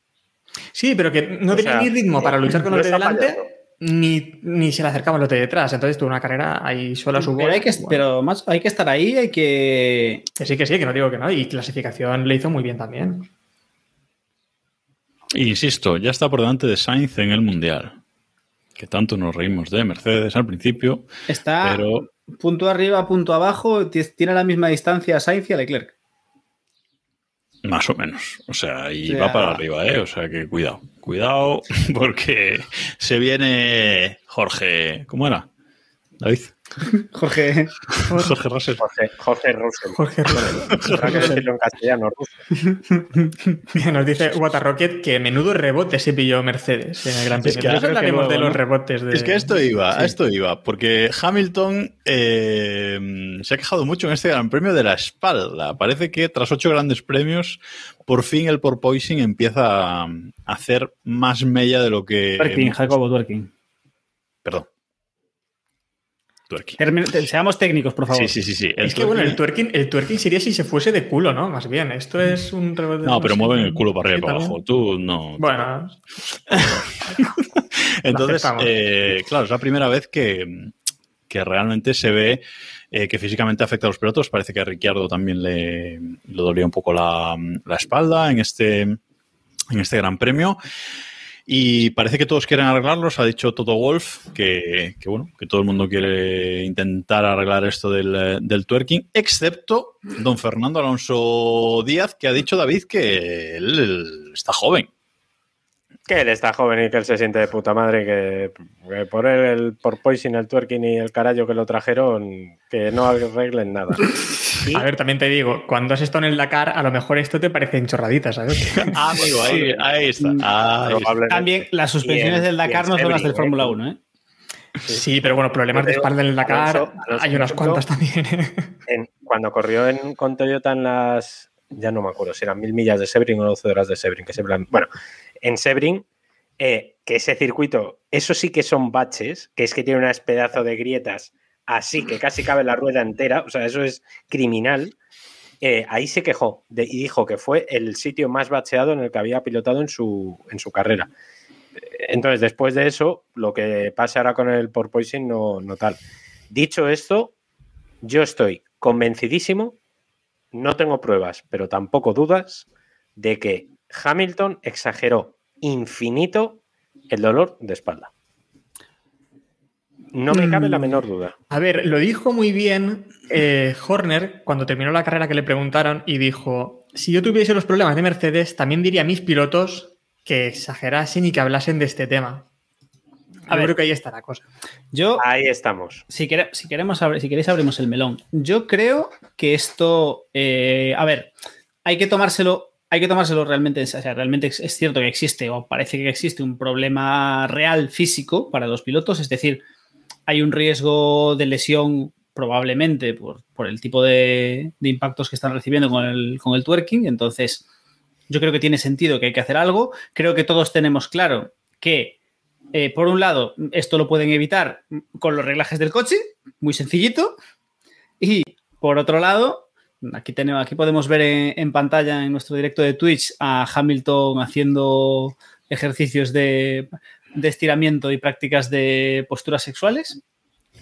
sí, pero que no o tenía sea, ni ritmo para luchar con no los de delante. Ni, ni se le acercaban los de detrás. Entonces tuvo una carrera ahí sola a su Pero bola. hay, que, Bueno, pero más, hay que estar ahí, hay que. que sí, que sí, que no digo que no. Y clasificación le hizo muy bien también. Insisto, ya está por delante de Sainz en el Mundial. Que tanto nos reímos de Mercedes al principio, Está pero punto arriba, punto abajo, ti- tiene la misma distancia a Sainz y a Leclerc. más o menos. O sea, y O sea- va para arriba, ¿eh? O sea que cuidado, cuidado, porque se viene Jorge. ¿Cómo era? David. Jorge. Jorge Russell. Jorge, Jorge Russell. Jorge Habrá que decirlo en castellano, Russell. Nos dice Wata Rocket que menudo rebote se pilló Mercedes en el Gran Es Premio. que creo que hablaremos de los rebotes. De... Es que a esto iba, Sí. a esto iba, porque Hamilton eh, se ha quejado mucho en este Gran Premio de la espalda. Parece que tras ocho grandes premios, por fin el porpoising empieza a hacer más mella de lo que. Twerking, Jacobo, twerking. Perdón. Twerking. Seamos técnicos, por favor. Sí, sí, sí, sí. El Es que bueno, el twerking- el twerking sería si se fuese de culo, ¿no? Más bien. Esto es un rebote. No, pero mueven el culo para arriba y para abajo. Tú no. Bueno, Entonces, eh, claro, es la primera vez que, que realmente se ve eh, que físicamente afecta a los pilotos. Parece que a Ricciardo también le, le dolía un poco la, la espalda en este, en este gran premio. Y parece que todos quieren arreglarlos. Ha dicho Toto Wolf que, bueno, que todo el mundo quiere intentar arreglar esto del, del twerking, excepto don Fernando Alonso Díaz, que ha dicho David que él está joven. Que él está joven y que él se siente de puta madre, que, que por él, el porpoising, el twerking y el carajo que lo trajeron, que no arreglen nada. A ver, también te digo, cuando has estado en el Dakar, a lo mejor esto te parecen chorraditas, ¿sabes? Ah, amigo, ahí, ahí está. Está. probablemente. También las suspensiones del Dakar no son las del. Fórmula 1, ¿eh? Sí, pero bueno, problemas de espalda en el Dakar Alonso- Alonso, hay unas por cuantas también. ¿eh? en- cuando corrió en, con Toyota en las. Ya no me acuerdo si eran mil millas de Sebring o 12 horas de Sebring. Que se plan- bueno, en Sebring, eh, que ese circuito, eso sí que son baches, que es que tiene unas pedazos de grietas así que casi cabe la rueda entera. O sea, eso es criminal. Eh, ahí se quejó de- y dijo que fue el sitio más bacheado en el que había pilotado en su, en su carrera. Entonces, después de eso, lo que pasa ahora con el porpoising no, no tal. Dicho esto, yo estoy convencidísimo, no tengo pruebas, pero tampoco dudas, de que Hamilton exageró infinito el dolor de espalda. No me cabe la Mm. menor duda. A ver, lo dijo muy bien eh, Horner cuando terminó la carrera que le preguntaron y dijo, si yo tuviese los problemas de Mercedes, también diría a mis pilotos que exagerasen y que hablasen de este tema. A ver. creo que ahí está la cosa. Yo, Ahí estamos. si, quere- si queremos si queréis abrimos el melón. Yo creo que esto, eh, a ver, hay que tomárselo, hay que tomárselo realmente, en serio. sea, realmente es, cierto que existe o parece que existe un problema real físico para los pilotos, es decir, hay un riesgo de lesión probablemente por, por el tipo de, de impactos que están recibiendo con el, con el twerking, entonces yo creo que tiene sentido que hay que hacer algo, creo que todos tenemos claro que eh, por un lado, esto lo pueden evitar con los reglajes del coche, muy sencillito. Y por otro lado, aquí, tenemos, aquí podemos ver en, en pantalla en nuestro directo de Twitch a Hamilton haciendo ejercicios de, de estiramiento y prácticas de posturas sexuales.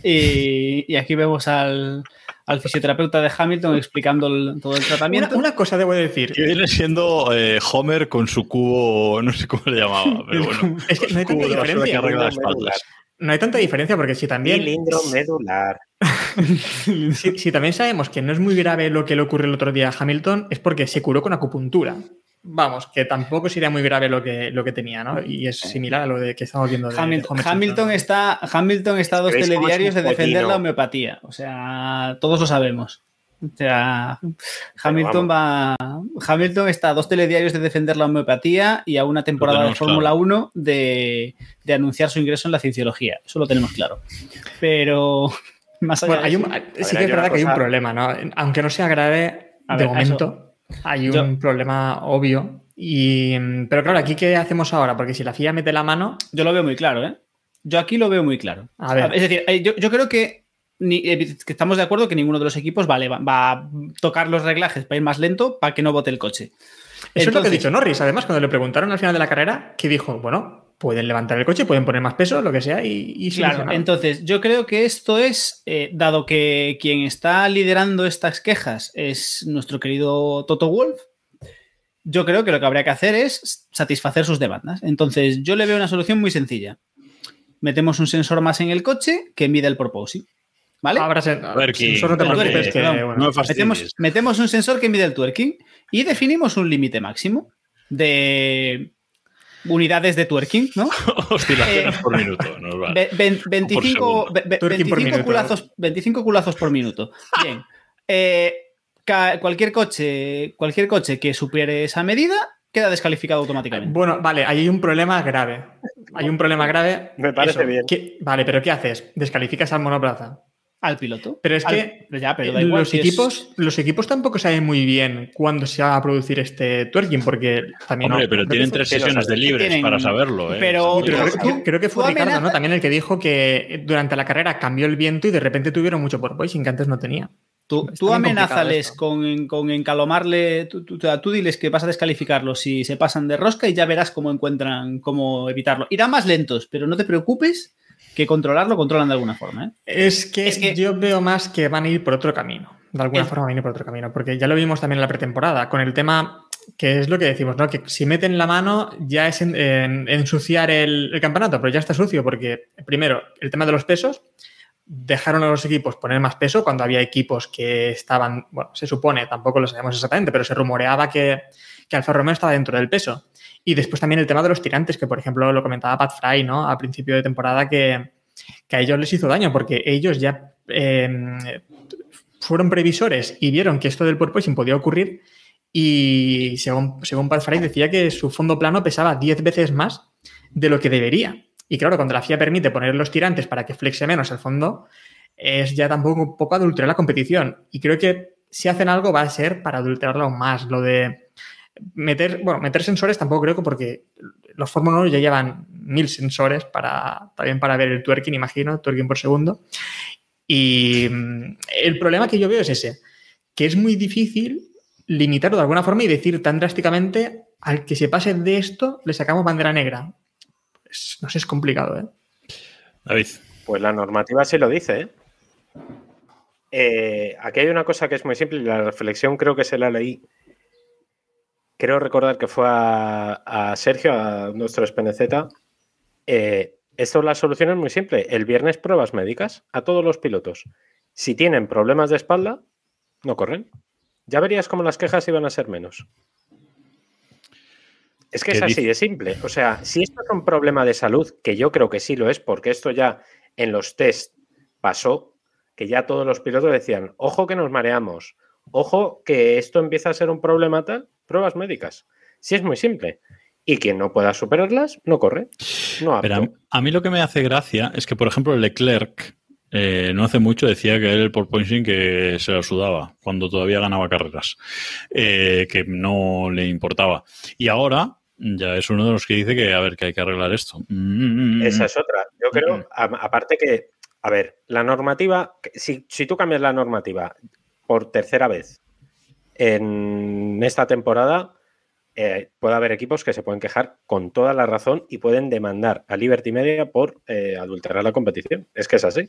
Y, y aquí vemos al, al fisioterapeuta de Hamilton explicando el- todo el Una, tratamiento. una cosa debo decir. Que viene siendo eh, Homer con su cubo, no sé cómo le llamaba, pero bueno. Es que no hay tanta que diferencia. arregla las Medular. espaldas. No hay tanta diferencia porque si también, Cilindro medular. si, si también sabemos que no es muy grave lo que le ocurrió el otro día a Hamilton, es porque se curó con acupuntura. Vamos, que tampoco sería muy grave lo que, lo que tenía, ¿no? Y es similar a lo de que estamos viendo de, Hamilton, Hamilton está, Hamilton está a dos ¿Veis cómo es telediarios de defender la homeopatía. O sea, todos lo sabemos. O sea, Hamilton va. Hamilton está a dos telediarios de defender la homeopatía y a una temporada de Fórmula claro. 1 de, de anunciar su ingreso en la cienciología. Eso lo tenemos claro. Pero más allá Bueno, de hay eso- un- sí que es verdad que hay un problema, ¿no? Aunque no sea grave, A de ver, momento hay un Yo- problema obvio. Y, pero claro, aquí ¿qué hacemos ahora? Porque si la FIA mete la mano, Yo lo veo muy claro, ¿eh? Yo aquí lo veo muy claro. A ver. Es decir, eh, yo, yo creo que, ni- eh, que estamos de acuerdo que ninguno de los equipos vale, va, va a tocar los reglajes para ir más lento para que no bote el coche. Eso es lo que ha dicho Norris. Además, cuando le preguntaron al final de la carrera, que dijo, bueno, pueden levantar el coche, pueden poner más peso, lo que sea, y, y Claro, entonces yo creo que esto es, eh, dado que quien está liderando estas quejas es nuestro querido Toto Wolf, yo creo que lo que habría que hacer es satisfacer sus demandas. Entonces yo le veo una solución muy sencilla. Metemos un sensor más en el coche que mide el proposing. ¿Vale? Que- sensor no te preocupes, que, bueno, No. Metemos, metemos un sensor que mide el twerking y definimos un límite máximo de unidades de twerking, ¿no? Oscilaciones Eh, por minuto. nos va. Ve- ven- 25, segundo. ve- ve- Twerking por 25 minuto. culazos, 25 culazos por minuto. Bien. Eh, cualquier coche, cualquier coche que supere esa medida queda descalificado automáticamente. Bueno, vale, ahí hay un problema grave. Hay un problema grave. Me parece bien. ¿Qué- vale, pero ¿qué haces? Descalificas al monoplaza. Al piloto. Pero es Al- que pero ya, pero da igual los, si es- equipos, los equipos tampoco saben muy bien cuándo se va a producir este twerking, porque también... Hombre, no- pero tienen tres sesiones de libres Tienen- para saberlo. ¿eh? pero- creo, que fue Ricardo, ¿no? También el que dijo que durante la carrera cambió el viento y de repente tuvieron mucho porpoising que antes no tenía. Tú, tú amenázales con, con encalomarle, tú, tú- tú diles que vas a descalificarlos si se pasan de rosca y ya verás cómo encuentran, cómo evitarlo. Irán más lentos, pero no te preocupes que controlarlo controlan de alguna forma. ¿eh? Es que, Es que- yo veo más que van a ir por otro camino. De alguna forma van a ir por otro camino. Porque ya lo vimos también en la pretemporada, con el tema que es lo que decimos, ¿no? Que si meten la mano ya es en- en- ensuciar el, el campeonato, pero ya está sucio porque, primero, el tema de los pesos, dejaron a los equipos poner más peso cuando había equipos que estaban, bueno, se supone, tampoco lo sabemos exactamente, pero se rumoreaba que, que Alfa Romeo estaba dentro del peso. Y después también el tema de los tirantes, que por ejemplo lo comentaba Pat Fry, ¿no? A principio de temporada que, que a ellos les hizo daño porque ellos ya eh, fueron previsores y vieron que esto del porpoising podía ocurrir y según, según Pat Fry decía que su fondo plano pesaba 10 veces más de lo que debería. Y claro, cuando la FIA permite poner los tirantes para que flexe menos el fondo, es ya tampoco un poco adulterar la competición. Y creo que si hacen algo va a ser para adulterarlo más. Lo de meter, bueno, meter sensores tampoco creo que porque los Fórmula 1 ya llevan mil sensores para, también para ver el twerking, imagino, twerking por segundo. Y mm, el problema que yo veo es ese, que es muy difícil limitarlo de alguna forma y decir tan drásticamente al que se pase de esto le sacamos bandera negra. No sé, es complicado, ¿eh? David. Pues la normativa sí lo dice. ¿eh? Eh, aquí hay una cosa que es muy simple y la reflexión creo que se la leí. Creo recordar que fue a, a Sergio, a nuestro SPNZ. Eh, esto la solución es muy simple. El viernes pruebas médicas a todos los pilotos. Si tienen problemas de espalda, no corren. Ya verías cómo las quejas iban a ser menos. Es que ¿Qué es así de simple. O sea, si esto es un problema de salud, que yo creo que sí lo es, porque esto ya en los test pasó, que ya todos los pilotos decían, ojo que nos mareamos, ojo que esto empieza a ser un problema tal, pruebas médicas. Si es muy simple. Y quien no pueda superarlas, no corre. No. Pero a, a mí lo que me hace gracia es que, por ejemplo, Leclerc eh, no hace mucho decía que él el porpoising que se lo sudaba cuando todavía ganaba carreras, eh, que no le importaba. Y ahora ya es uno de los que dice que a ver que hay que arreglar esto. Mm, Esa es otra. Yo creo, Mm. a- aparte que, a ver, la normativa, si, si tú cambias la normativa por tercera vez en esta temporada, eh, puede haber equipos que se pueden quejar con toda la razón y pueden demandar a Liberty Media por eh, adulterar la competición. Es que es así.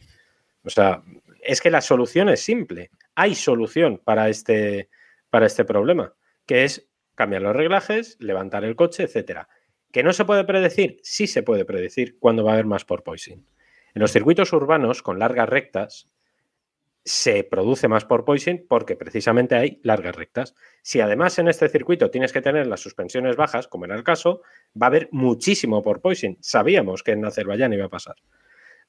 O sea, es que la solución es simple. hay solución para este, para este problema, que es cambiar los reglajes, levantar el coche, etcétera. ¿Que no se puede predecir? Sí se puede predecir cuándo va a haber más porpoising. En los circuitos urbanos con largas rectas se produce más porpoising porque precisamente hay largas rectas. Si además en este circuito tienes que tener las suspensiones bajas, como era el caso, va a haber muchísimo porpoising. Sabíamos que en Azerbaiyán iba a pasar.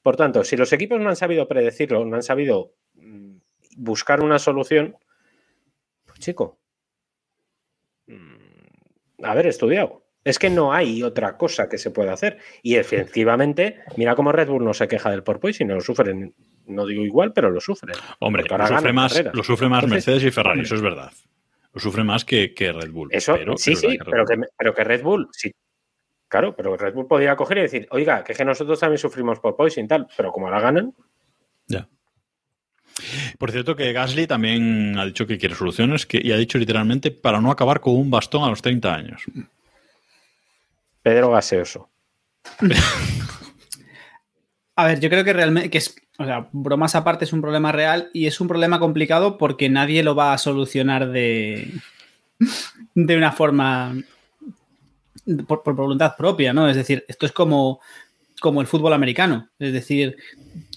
Por tanto, si los equipos no han sabido predecirlo, no han sabido mm, buscar una solución, pues chico, mm, haber estudiado. Es que no hay otra cosa que se pueda hacer. Y efectivamente, mira cómo Red Bull no se queja del porpoising, no lo sufren, no digo igual, pero lo sufren. Hombre, lo sufre, más, lo sufre más Entonces, Mercedes y Ferrari, eso es verdad. Lo sufre más que, que Red Bull. Eso, pero sí, sí, que Red pero Bull- que, pero que Red Bull, sí. Claro, pero Red Bull podría coger y decir, oiga, que, es que nosotros también sufrimos porpoising y tal, pero como ahora ganan, Ya. Por cierto, que Gasly también ha dicho que quiere soluciones que, y ha dicho literalmente para no acabar con un bastón a los 30 años. Pedro Gaseoso. A ver, yo creo que realmente, que es, o sea, bromas aparte es un problema real y es un problema complicado porque nadie lo va a solucionar de, de una forma por, voluntad propia, ¿no? Es decir, esto es como, como el fútbol americano. Es decir,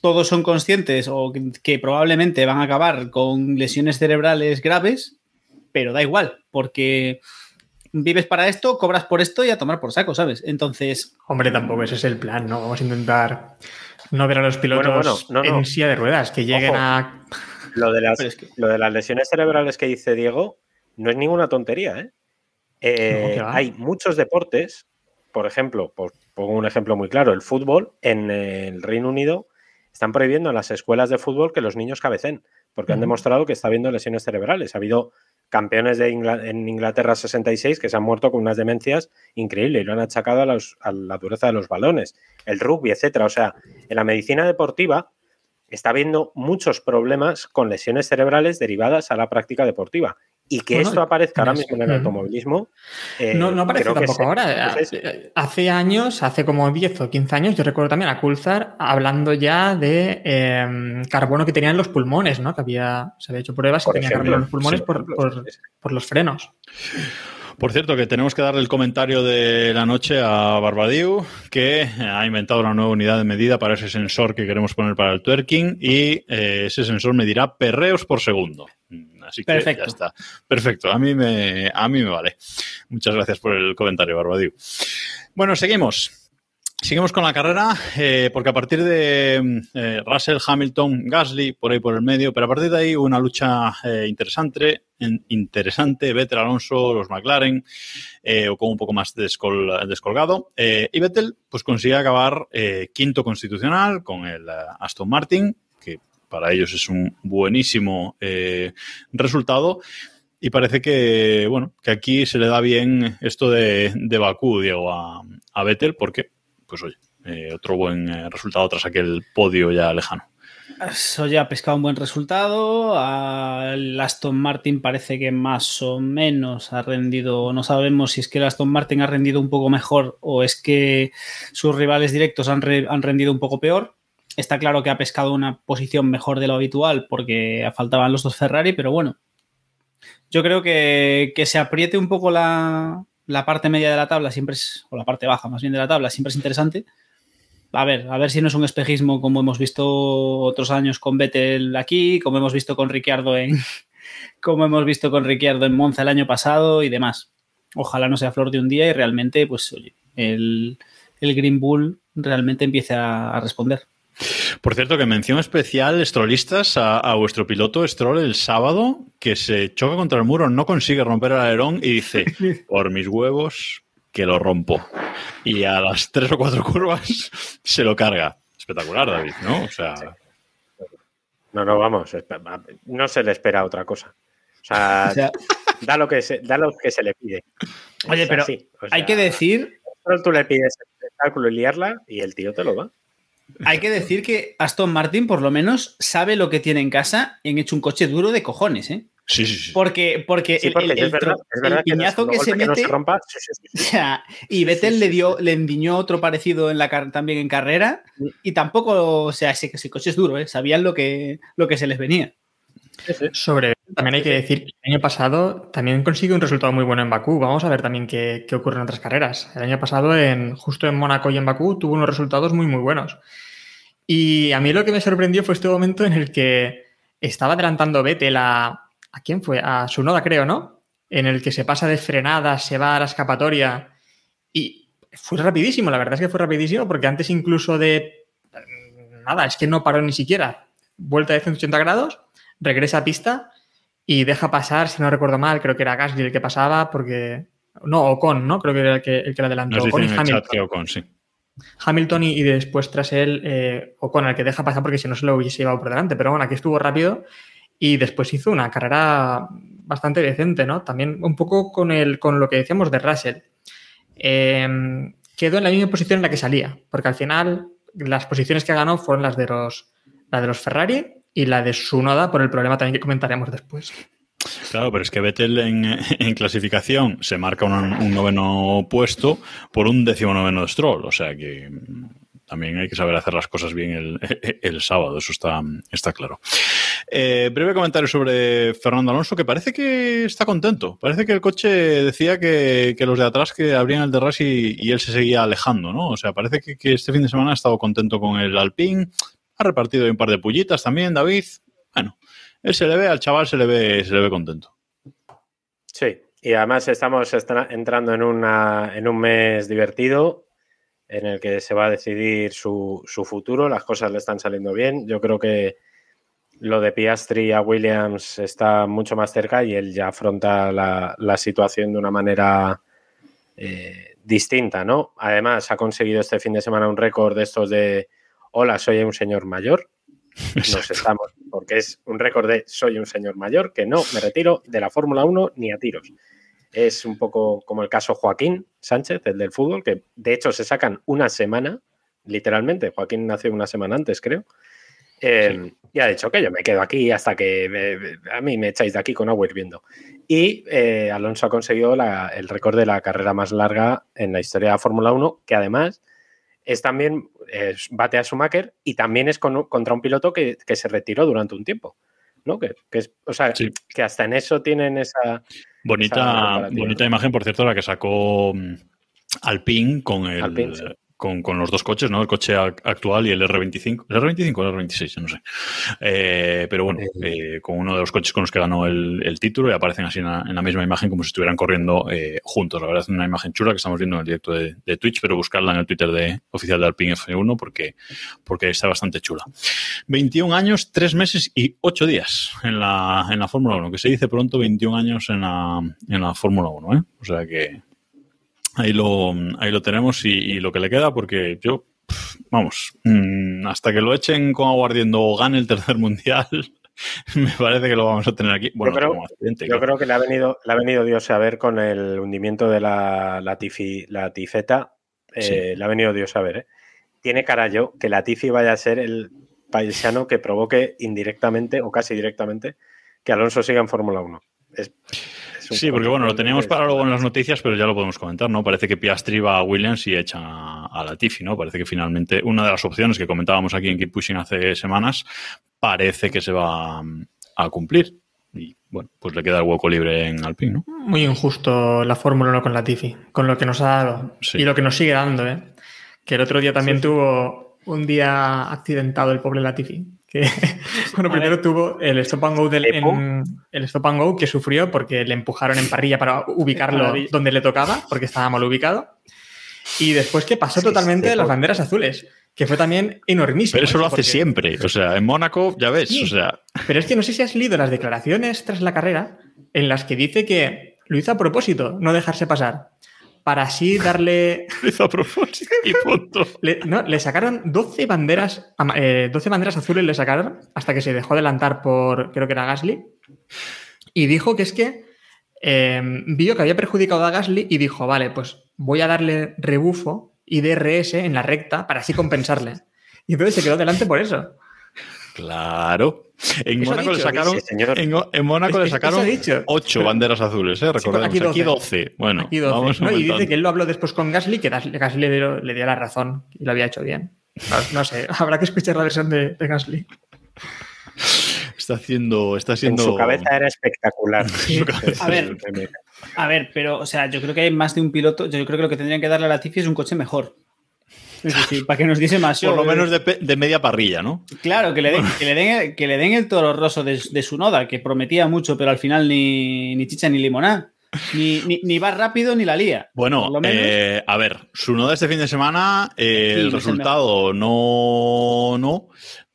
todos son conscientes o que probablemente van a acabar con lesiones cerebrales graves, pero da igual, porque vives para esto, cobras por esto y a tomar por saco, ¿sabes? Entonces, Hombre, tampoco ese es el plan, ¿no? Vamos a intentar no ver a los pilotos Bueno, bueno, no, no. en silla de ruedas, que lleguen Ojo. a... Lo de, las, Pero es que- lo de las lesiones cerebrales que dice Diego no es ninguna tontería, ¿eh? Eh, hay muchos deportes, por ejemplo, por- pongo un ejemplo muy claro, el fútbol en el Reino Unido están prohibiendo en las escuelas de fútbol que los niños cabecen, porque han demostrado que está habiendo lesiones cerebrales. Ha habido campeones de Ingla- en Inglaterra 66 que se han muerto con unas demencias increíbles y lo han achacado a, los- a la dureza de los balones, el rugby, etcétera. O sea, en la medicina deportiva está habiendo muchos problemas con lesiones cerebrales derivadas a la práctica deportiva. Y que Bueno, esto aparezca ahora mismo en el automovilismo. eh, No, no aparece tampoco ahora. es- Eh, Hace años, hace como 10 o 15 años, yo recuerdo también a Coulthard hablando ya de eh, carbono que tenía en los pulmones, ¿no? Que había, se había hecho pruebas Por que tenía carbono en los pulmones sí, por, por por los frenos. Por cierto, que tenemos que darle el comentario de la noche a Barbadiu, que ha inventado una nueva unidad de medida para ese sensor que queremos poner para el twerking y eh, ese sensor medirá perreos por segundo. Así que Perfecto. ya está. Perfecto, a mí, me, a mí me vale. Muchas gracias por el comentario, Barbadiu. Bueno, seguimos. Seguimos con la carrera, eh, porque a partir de eh, Russell, Hamilton, Gasly, por ahí por el medio, pero a partir de ahí una lucha eh, interesante, en- interesante, Vettel, Alonso, los McLaren, o con un poco más descol- descolgado. Y Vettel pues consigue acabar quinto constitucional con el Aston Martin, que para ellos es un buenísimo resultado. Y parece que, bueno, que aquí se le da bien esto de, de Bakú, Diego, a, a Vettel, porque, pues oye, eh, otro buen eh, resultado tras aquel podio ya lejano. Eso ya ha pescado un buen resultado. Al Aston Martin parece que más o menos ha rendido. No sabemos si es que el Aston Martin ha rendido un poco mejor o es que sus rivales directos han, han rendido un poco peor. Está claro que ha pescado una posición mejor de lo habitual porque faltaban los dos Ferrari, pero bueno. Yo creo que, que se apriete un poco la, la parte media de la tabla, siempre es, o la parte baja más bien de la tabla, siempre es interesante. A ver, a ver si no es un espejismo como hemos visto otros años con Vettel aquí, como hemos visto con Ricciardo en como hemos visto con Ricciardo en Monza el año pasado y demás. Ojalá no sea flor de un día y realmente, pues, oye, el, el Green Bull realmente empiece a, a responder. Por cierto, que mención especial, Strollistas, a, a vuestro piloto Stroll el sábado, que se choca contra el muro, no consigue romper el alerón y dice, por mis huevos, que lo rompo. Y a las tres o cuatro curvas se lo carga. Espectacular, David, ¿no? O sea, No, no, vamos. No se le espera otra cosa. O sea, O sea, da, lo que se, da lo que se le pide. Oye, pero o hay que decir, solo tú le pides el cálculo y liarla y el tío te lo da. Hay que decir que Aston Martin por lo menos sabe lo que tiene en casa y han hecho un coche duro de cojones, ¿eh? sí, sí, sí. Porque, porque, Sí, el- porque el, es el verdad, tro- es verdad el que no- piñazo que se mete no se rompa. sí, sí, y Vettel sí, le sí, dio, le endiñó otro parecido en la también en carrera y tampoco, o sea, ese, ese coche es duro, ¿eh? sabían lo que, lo que se les venía. Sobre también hay que decir que el año pasado también consiguió un resultado muy bueno en Bakú. Vamos a ver también qué, qué ocurre en otras carreras. El año pasado, en, justo en Mónaco y en Bakú, tuvo unos resultados muy, muy buenos. Y a mí lo que me sorprendió fue este momento en el que estaba adelantando Vettel a... ¿A quién fue? A Sunoda, creo, ¿no? En el que se pasa de frenada, se va a la escapatoria y fue rapidísimo, la verdad es que fue rapidísimo porque antes incluso de... Nada, es que no paró ni siquiera. Vuelta de 180 grados, regresa a pista y deja pasar, si no recuerdo mal, creo que era Gasly el que pasaba porque... No, Ocon, ¿no? Creo que era el que, el que le adelantó. Nos Ocon y Hamilton. Ocon, sí. Hamilton y, y después tras él eh, Ocon, el que deja pasar porque si no se lo hubiese llevado por delante. Pero bueno, aquí estuvo rápido y después hizo una carrera bastante decente, ¿no? También un poco con, el, con lo que decíamos de Russell. Eh, quedó en la misma posición en la que salía, porque al final las posiciones que ganó fueron las de los, la de los Ferrari y la de Sunoda por el problema también que comentaremos después. Claro, pero es que Vettel en, clasificación se marca un, noveno puesto por un décimo noveno Stroll. O sea que también hay que saber hacer las cosas bien el, sábado, eso está, está claro. Eh, breve comentario sobre Fernando Alonso, que parece que está contento. Parece que el coche decía que, que los de atrás que abrían el de y, y, él se seguía alejando, ¿no? O sea, parece que, que, este fin de semana ha estado contento con el Alpine, ha repartido un par de pullitas también, David. Bueno, él se le ve, al chaval se le ve, se le ve contento. Sí, y además estamos entrando en, una, en un mes divertido en el que se va a decidir su, su, futuro, las cosas le están saliendo bien. Yo creo que lo de Piastri a Williams está mucho más cerca y él ya afronta la, la situación de una manera eh, distinta, ¿no? Además, ha conseguido este fin de semana un récord de estos de hola, soy un señor mayor. Nos estamos, porque es un récord de soy un señor mayor, que no me retiro de la Fórmula 1 ni a tiros. Es un poco como el caso Joaquín Sánchez, el del fútbol, que de hecho se sacan una semana, literalmente. Joaquín nació una semana antes, creo. Eh, sí. Y ha dicho que yo me quedo aquí hasta que me, a mí me echáis de aquí con agua hirviendo. Y eh, Alonso ha conseguido la, el récord de la carrera más larga en la historia de la Fórmula 1, que además es también es, bate a Schumacher y también es con, contra un piloto que, que, se retiró durante un tiempo. ¿no? Que, que es, o sea, sí. que hasta en eso tienen esa. Bonita, esa bonita imagen, por cierto, la que sacó mm, Alpine con el. Alpine, sí. Con, con, los dos coches, ¿no? El coche actual y el R25. ¿El R25 o el R26? No sé. Eh, pero bueno, eh, con uno de los coches con los que ganó el, el título y aparecen así en la, en la, misma imagen como si estuvieran corriendo eh, juntos. La verdad es una imagen chula que estamos viendo en el directo de, de, Twitch, pero buscarla en el Twitter de, oficial de Alpine F1 porque, porque está bastante chula. 21 años, 3 meses y 8 días en la, en la Fórmula 1, que se dice pronto 21 años en la, en la Fórmula 1, ¿eh? O sea que Ahí lo, ahí lo tenemos y, y, lo que le queda, porque yo, vamos, mmm, hasta que lo echen con aguardiendo o gane el tercer mundial, me parece que lo vamos a tener aquí. Bueno, yo creo, accidente, yo claro. creo que le ha, venido, le ha venido Dios a ver con el hundimiento de la, la, tifi, la tifeta, eh, sí. le ha venido Dios a ver. ¿eh? Tiene cara yo que la tifi vaya a ser el paisano que provoque indirectamente o casi directamente que Alonso siga en Fórmula 1. Es, Sí, porque bueno, lo teníamos para luego en las noticias, pero ya lo podemos comentar, ¿no? Parece que Piastri va a Williams y echa a la Tiffy, ¿no? Parece que finalmente una de las opciones que comentábamos aquí en Keep Pushing hace semanas parece que se va a cumplir. Y bueno, pues le queda el hueco libre en Alpine, ¿no? Muy injusto la Fórmula 1 con la Tiffy, con lo que nos ha dado sí. y lo que nos sigue dando, ¿eh? Que el otro día también sí. tuvo un día accidentado el pobre Latifi. Que, bueno, primero tuvo el stop and go del, en, el stop and go que sufrió porque le empujaron en parrilla para ubicarlo donde le tocaba, porque estaba mal ubicado. Y después que pasó totalmente de las banderas azules, que fue también enormísimo. Pero eso lo hace porque... siempre. O sea, en Mónaco, ya ves. Sí, o sea... Pero es que no sé si has leído las declaraciones tras la carrera en las que dice que lo hizo a propósito, no dejarse pasar para así darle. A propósito y punto. Le, no, le sacaron 12 banderas, eh, 12 banderas azules le sacaron hasta que se dejó adelantar por, creo que era Gasly. Y dijo que es que eh, vio que había perjudicado a Gasly y dijo, vale, pues voy a darle rebufo y DRS en la recta para así compensarle. Y entonces se quedó delante por eso. Claro. En Mónaco, le sacaron, dice, en, en Mónaco le sacaron ocho banderas azules, ¿eh? Recordemos. Sí, aquí, 12. aquí 12. Bueno, aquí 12. Vamos no, y dice que él lo habló después con Gasly, que Gasly le dio, le dio la razón y lo había hecho bien. No, no sé, habrá que escuchar la versión de, de Gasly. Está haciendo. Está. En su cabeza era espectacular. A ver, a ver, pero, o sea, yo creo que hay más de un piloto. Yo creo que lo que tendrían que darle a Latifi es un coche mejor. Es decir, para que nos diese más. Por lo menos de, pe- de media parrilla, ¿no? Claro, que le den, que le den, que le den el toro roso de, de su noda, que prometía mucho, pero al final ni, ni chicha ni limoná. Ni, ni, ni va rápido ni la lía. Bueno, eh, a ver, su noda este fin de semana, eh, Sí, el no es el resultado no, no,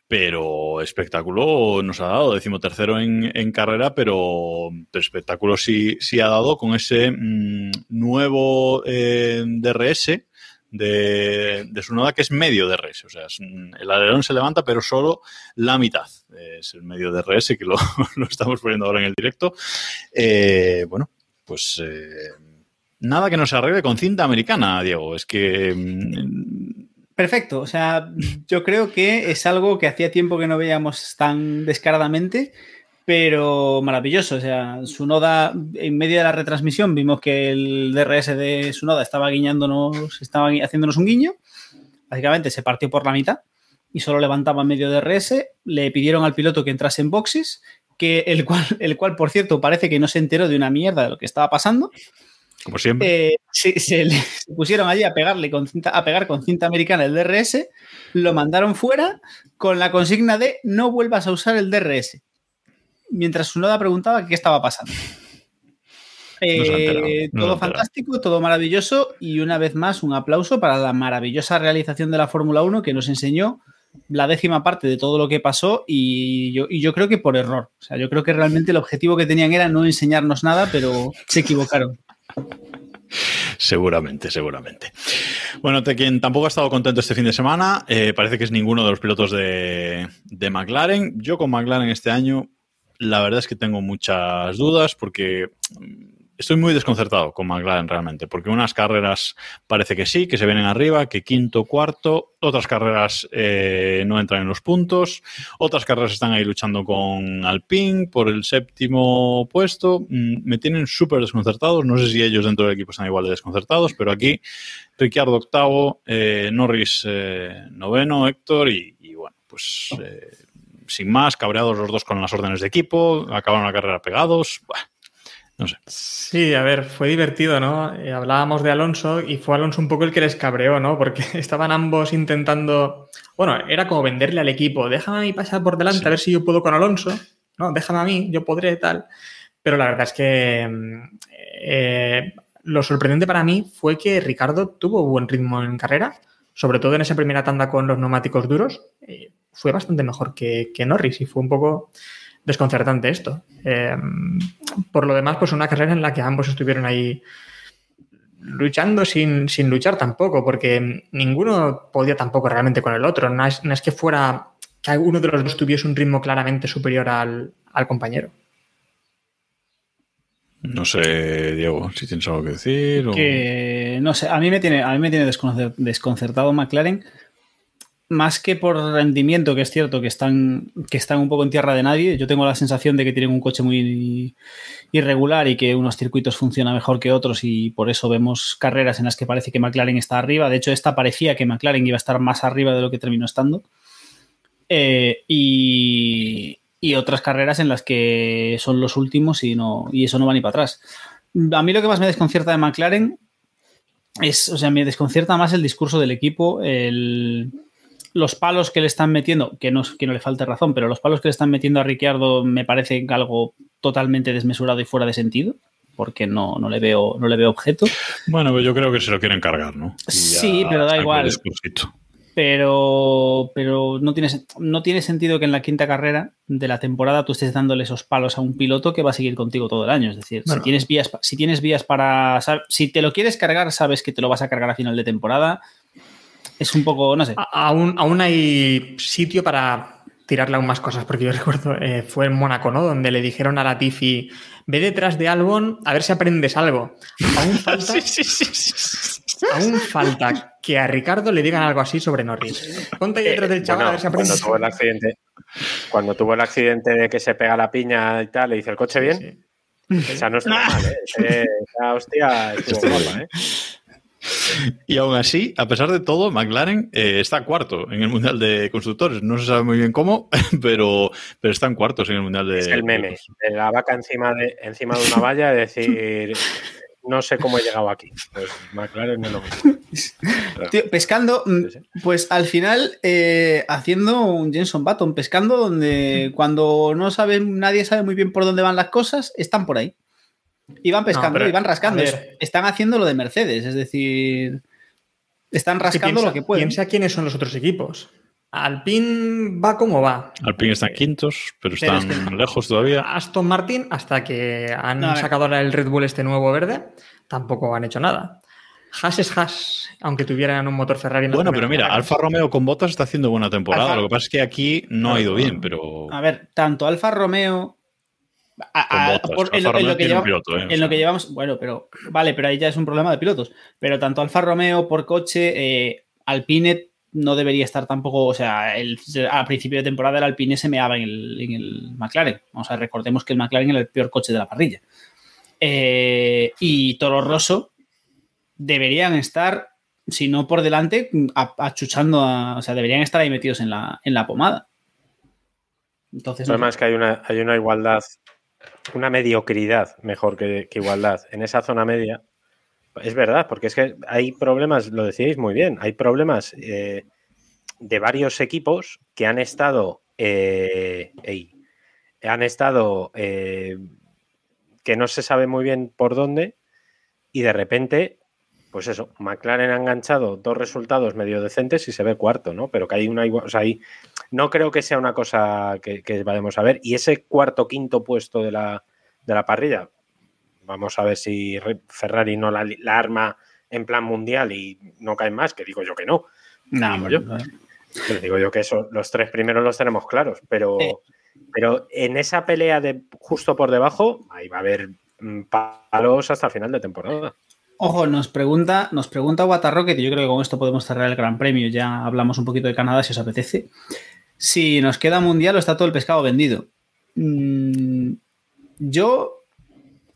pero espectáculo nos ha dado, decimotercero en, en carrera, pero, pero espectáculo sí, sí ha dado con ese mm, nuevo eh, DRS de, su noda que es medio DRS, o sea, el alerón se levanta pero solo la mitad, es el medio DRS que lo, lo estamos poniendo ahora en el directo. Eh, bueno, pues eh, nada que no se arregle con cinta americana, Diego. Es que. mm, Perfecto, o sea, yo creo que es algo que hacía tiempo que no veíamos tan descaradamente, pero maravilloso. O sea, Sunoda, en medio de la retransmisión, vimos que el DRS de Sunoda estaba guiñándonos, estaba haciéndonos un guiño. Básicamente se partió por la mitad y solo levantaba medio DRS. Le pidieron al piloto que entrase en boxes, que el cual, el cual, por cierto, parece que no se enteró de una mierda de lo que estaba pasando. como siempre. Eh, se, se le- se pusieron allí a pegarle con cinta, a pegar con cinta americana el DRS, lo mandaron fuera con la consigna de no vuelvas a usar el DRS. Mientras su noda preguntaba qué estaba pasando. Eh, todo fantástico, todo maravilloso y una vez más un aplauso para la maravillosa realización de la Fórmula 1 que nos enseñó la décima parte de todo lo que pasó y yo, y yo creo que por error. O sea, yo creo que realmente el objetivo que tenían era no enseñarnos nada, pero se equivocaron. Seguramente, seguramente. Bueno, quien tampoco ha estado contento este fin de semana, eh, parece que es ninguno de los pilotos de, de McLaren. Yo con McLaren este año, la verdad es que tengo muchas dudas porque mm, estoy muy desconcertado con McLaren realmente, porque unas carreras parece que sí, que se vienen arriba, que quinto, cuarto, otras carreras eh, no entran en los puntos, otras carreras están ahí luchando con Alpine por el séptimo puesto. Mm, Me tienen súper desconcertados, no sé si ellos dentro del equipo están igual de desconcertados, pero aquí Ricciardo octavo, eh, Norris eh, noveno, Héctor y, y bueno, pues... sin más, cabreados los dos con las órdenes de equipo, acabaron la carrera pegados. No sé. Sí, a ver, fue divertido, ¿no? Eh, hablábamos de Alonso y fue Alonso un poco el que les cabreó, ¿no? Porque estaban ambos intentando. Bueno, era como venderle al equipo, déjame a mí pasar por delante a ver si yo puedo con Alonso, ¿no? Déjame a mí, yo podré, tal. Pero la verdad es que mm, eh, lo sorprendente para mí fue que Ricardo tuvo buen ritmo en carrera, sobre todo en esa primera tanda con los neumáticos duros. eh, fue bastante mejor que, que Norris y fue un poco desconcertante esto. Eh, por lo demás, pues una carrera en la que ambos estuvieron ahí luchando sin, sin luchar tampoco, porque ninguno podía tampoco realmente con el otro. No es, no es que fuera que uno de los dos tuviese un ritmo claramente superior al, al compañero. No sé, Diego, si tienes algo que decir. O... que no sé, a mí me tiene, a mí me tiene desconcer- desconcertado McLaren. Más que por rendimiento, que es cierto que están, que están un poco en tierra de nadie, yo tengo la sensación de que tienen un coche muy irregular y que unos circuitos funcionan mejor que otros y por eso vemos carreras en las que parece que McLaren está arriba. De hecho, esta parecía que McLaren iba a estar más arriba de lo que terminó estando. Eh, y, y otras carreras en las que son los últimos y, no, y eso no va ni para atrás. A mí lo que más me desconcierta de McLaren es, o sea, me desconcierta más el discurso del equipo, el, los palos que le están metiendo, que no, que no le falte razón, pero los palos que le están metiendo a Ricciardo me parece algo totalmente desmesurado y fuera de sentido, porque no, no, le, veo, no le veo objeto. Bueno, pues yo creo que se lo quieren cargar, ¿no? Sí, pero da igual. Pero, pero no, tiene, no tiene sentido que en la quinta carrera de la temporada tú estés dándole esos palos a un piloto que va a seguir contigo todo el año. Es decir, Bueno. si, tienes vías, si tienes vías para... Si te lo quieres cargar, sabes que te lo vas a cargar a final de temporada. Es un poco, no sé. A- Aún, aún hay sitio para tirarle aún más cosas, porque yo recuerdo, eh, fue en Mónaco, ¿no? Donde le dijeron a Latifi, ve detrás de Albon a ver si aprendes algo. Aún falta, aún falta que a Ricardo le digan algo así sobre Norris. Ponte ahí detrás del chaval Bueno, a ver si cuando aprendes tuvo el accidente, cuando tuvo el accidente de que se pega la piña y tal, le dice el coche bien. Sí. Esa no es normal, ¿eh? Hostia estuvo guapa, ¿eh? Y aún así, a pesar de todo, McLaren eh, está cuarto en el Mundial de Constructores. No se sabe muy bien cómo, pero, pero están cuartos en el Mundial de... Es el meme, de la vaca encima de, encima de una valla, es decir, no sé cómo he llegado aquí. Pues McLaren no es lo mismo. Tío, pescando, mm, pues al final eh, haciendo un Jenson Button, pescando donde cuando no sabe, nadie sabe muy bien por dónde van las cosas, están por ahí. Y van pescando, No, pero, y van rascando. Están haciendo lo de Mercedes, es decir, están rascando piensa, lo que pueden. Piensa quiénes son los otros equipos. Alpine va como va. Alpine están quintos, pero Pero están es que- lejos todavía. Aston Martin, hasta que han No, sacado ahora el Red Bull este nuevo verde, tampoco han hecho nada. Haas es Haas, aunque tuvieran un motor Ferrari. en Bueno, pero mira, carrera. Alfa Romeo con botas está haciendo buena temporada. Alfa- Lo que pasa es que aquí no ha ido bien, pero A ver, tanto Alfa Romeo. a- con a- botas. por- en, lo, que ¿eh? O sea, que llevamos. Bueno, pero. Vale, pero ahí ya es un problema de pilotos. Pero tanto Alfa Romeo por coche, eh, Alpine no debería estar tampoco. O sea, el, a principio de temporada el Alpine se meaba en el, en el McLaren. Vamos a ver, recordemos que el McLaren era el peor coche de la parrilla. Eh, y Toro Rosso deberían estar, si no por delante, achuchando a- O sea, deberían estar ahí metidos en la, en la pomada. Entonces. El problema es que hay una, hay una igualdad, una mediocridad mejor que, igualdad en esa zona media. Es verdad, porque es que hay problemas, lo decíais muy bien, hay problemas eh, de varios equipos que han estado, eh, han estado eh, que no se sabe muy bien por dónde y de repente, pues eso, McLaren ha enganchado dos resultados medio decentes y se ve cuarto, ¿no? Pero que hay una igual, o sea, hay, no creo que sea una cosa que, que vayamos a ver. Y ese cuarto, quinto puesto de la, de la parrilla, vamos a ver si Ferrari no la, la arma en plan mundial y no caen más, que digo yo que no. No, Digo yo. no. Pero digo yo que eso, los tres primeros los tenemos claros, pero, Eh. pero en esa pelea de justo por debajo, ahí va a haber mm, palos hasta final de temporada. Ojo, nos pregunta, nos pregunta y yo creo que con esto podemos cerrar el Gran Premio. Ya hablamos un poquito de Canadá si os apetece. Si nos queda mundial o está todo el pescado vendido. Mm, yo,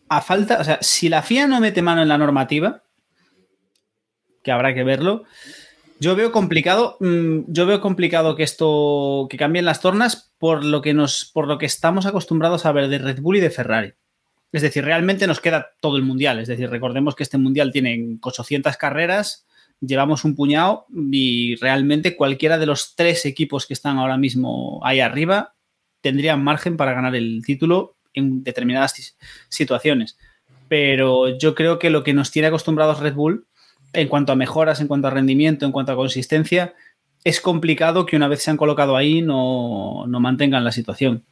a falta, o sea, si la FIA no mete mano en la normativa, que habrá que verlo, yo veo complicado, mm, yo veo complicado que esto, que cambien las tornas por lo que nos, por lo que estamos acostumbrados a ver de Red Bull y de Ferrari. Es decir, realmente nos queda todo el mundial. Es decir, recordemos que este mundial tiene 800 carreras, llevamos un puñado y realmente cualquiera de los tres equipos que están ahora mismo ahí arriba tendrían margen para ganar el título en determinadas situaciones. Pero yo creo que lo que nos tiene acostumbrados Red Bull en cuanto a mejoras, en cuanto a rendimiento, en cuanto a consistencia, es complicado que una vez se han colocado ahí no, no mantengan la situación.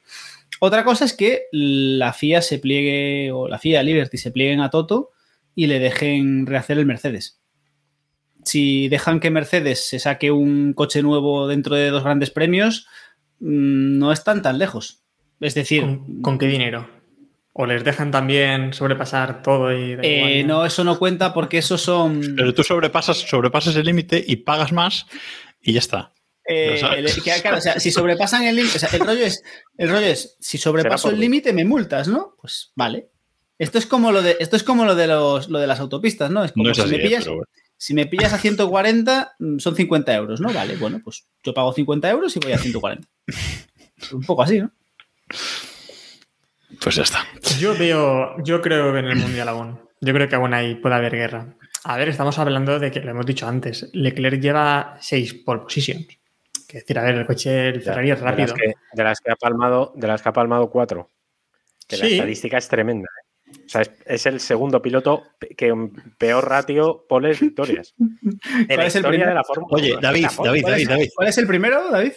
Otra cosa es que la FIA se pliegue, o la FIA Liberty se plieguen a Toto y le dejen rehacer el Mercedes. Si dejan que Mercedes se saque un coche nuevo dentro de dos grandes premios, mm, no están tan lejos. Es decir, ¿Con, con qué dinero? ¿O les dejan también sobrepasar todo y eh, no, eso no cuenta porque esos son. Pero tú sobrepasas, sobrepasas el límite y pagas más y ya está. Eh, el- que, claro, o sea, si sobrepasan el límite, o sea, el rollo es, el rollo es, si sobrepaso el límite me multas, ¿no? Pues vale. Esto es como lo de, esto es como lo de los, lo de las autopistas, ¿no? Es como No es si así, me pillas, pero bueno. si me pillas a 140, mm, son 50 euros, ¿no? Vale, bueno, pues yo pago 50 euros y voy a 140. Un poco así, ¿no? Pues ya está. Yo veo, yo creo que en el Mundial aún. Yo creo que aún ahí puede haber guerra. A ver, estamos hablando de que, lo hemos dicho antes, Leclerc lleva 6 pole positions. Que decir, a ver, el coche, el Ferrari es De las rápido. que, de las que ha palmado, de las que ha palmado cuatro. Que la Sí. estadística es tremenda. ¿eh? O sea, es, es el segundo piloto que un peor ratio poles victorias. ¿Cuál la es el historia primero? de la Fórmula Oye, 1. David, David, ¿Cuál David, David. cuál es el primero, David?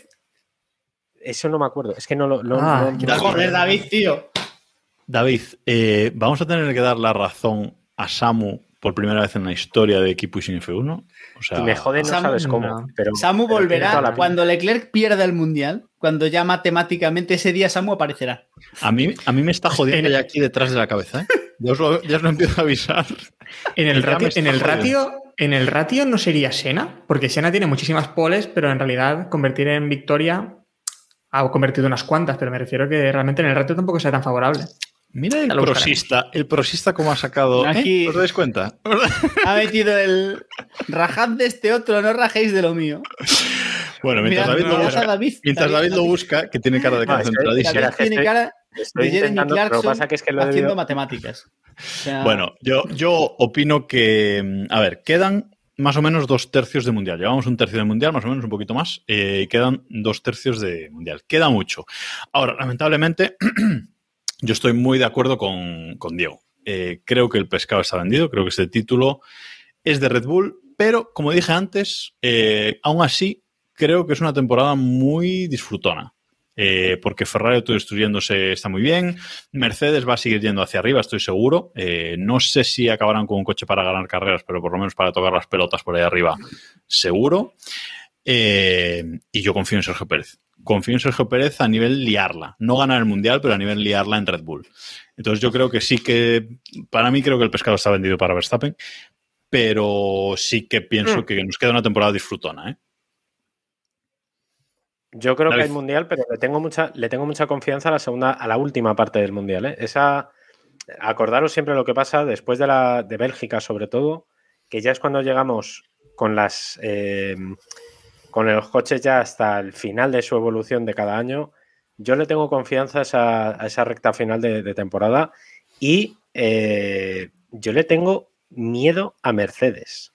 Eso no me acuerdo. Es que no lo. no- Ah, no- no- Joder, David, tío. David, eh, vamos a tener que dar la razón a Samu por primera vez en la historia de Keep Pushing F1. O sea, me jode, no sabes cómo. no. Pero, Samu pero volverá cuando Leclerc pierda el mundial, cuando ya matemáticamente ese día Samu aparecerá. a mí, a mí me está jodiendo En- ya aquí detrás de la cabeza. ¿eh? Ya, os lo, ya os lo empiezo a avisar. En el, ratio, en, el ratio, en el ratio no sería Sena, porque Sena tiene muchísimas poles, pero en realidad convertir en victoria ha convertido unas cuantas, pero me refiero que realmente en el ratio tampoco sea tan favorable. Mira el prosista, el prosista como ha sacado. Aquí- ¿eh? ¿Os dais cuenta? Ha metido el. Rajad de este otro, no rajéis de lo mío. Bueno, mientras Mira, David lo busca, a David, mientras David, David lo David. busca, que tiene cara de Ah, concentradísimo. David tiene cara de Jeremy lo Clarkson pasa que es que lo he haciendo debido- matemáticas. O sea, Bueno, yo, yo opino que, a ver, quedan más o menos dos tercios de mundial. Llevamos un tercio de mundial, más o menos un poquito más, eh, y quedan dos tercios de mundial. Queda mucho. Ahora, lamentablemente, yo estoy muy de acuerdo con, con Diego. Eh, creo que el pescado está vendido, creo que este título es de Red Bull, pero como dije antes, eh, aún así creo que es una temporada muy disfrutona. Eh, porque Ferrari autodestruyéndose está muy bien. Mercedes va a seguir yendo hacia arriba, estoy seguro. No sé si acabarán con un coche para ganar carreras, pero por lo menos para tocar las pelotas por ahí arriba, seguro. Y yo confío en Sergio Pérez. Confío en Sergio Pérez a nivel liarla. No ganar el mundial, pero a nivel liarla en Red Bull. Entonces yo creo que sí que, para mí creo que el pescado está vendido para Verstappen, pero sí que pienso Mm. que nos queda una temporada disfrutona. ¿eh? Yo creo David. que hay mundial, pero le tengo mucha, le tengo mucha confianza a la segunda, a la última parte del mundial. ¿eh? Esa, acordaros siempre lo que pasa después de la de Bélgica, sobre todo, que ya es cuando llegamos con las eh, con los coches ya hasta el final de su evolución de cada año. Yo le tengo confianza a esa, a esa recta final de, de temporada y eh, yo le tengo miedo a Mercedes.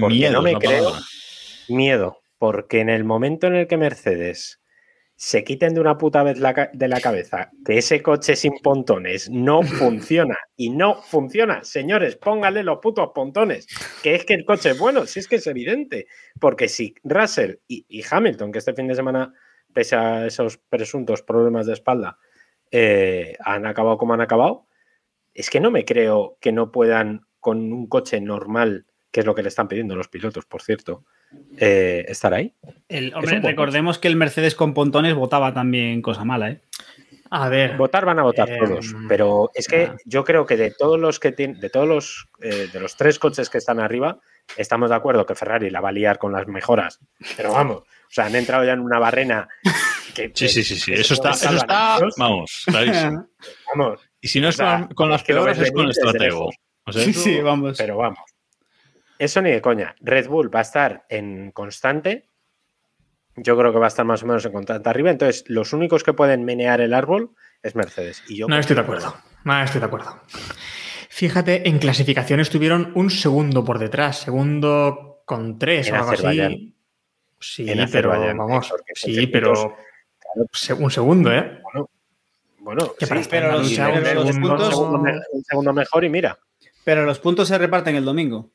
Porque Miedo no me creo palabra. miedo, porque en el momento en el que Mercedes se quiten de una puta vez la de la cabeza que ese coche sin pontones no funciona y no funciona, señores, pónganle los putos pontones, que es que el coche es bueno, si es que es evidente, porque si Russell y, y Hamilton, que este fin de semana, pese a esos presuntos problemas de espalda, eh, han acabado como han acabado, es que no me creo que no puedan con un coche normal, que es lo que le están pidiendo los pilotos, por cierto, eh, estar ahí. el, hombre, recordemos que el Mercedes con pontones votaba también cosa mala, ¿eh? A ver. Votar van a votar Eh, todos, pero es que ah. yo creo que de todos los que tienen, de todos los eh, de los tres coches que están arriba, estamos de acuerdo que Ferrari la va a liar con las mejoras, pero vamos, o sea, han entrado ya en una barrena. Que, Sí, sí, sí, sí. que Eso está, eso está, vamos, clarísimo. Vamos, Y si no es O sea, con, con las es que lo peores, es con el estratego. lejos. O sea, Sí, sí, vamos. pero vamos. Eso ni de coña. Red Bull va a estar en constante. Yo creo que va a estar más o menos en constante arriba. Entonces, los únicos que pueden menear el árbol es Mercedes. Y yo No estoy de acuerdo. No estoy de acuerdo. Fíjate, en clasificación estuvieron un segundo por detrás, segundo con tres En o algo así. Sí, En pero vamos, sí, pero un segundo, ¿eh? Bueno, sí, para pero los- puntos- un segundo me- un segundo mejor y mira. Pero los puntos se reparten el domingo.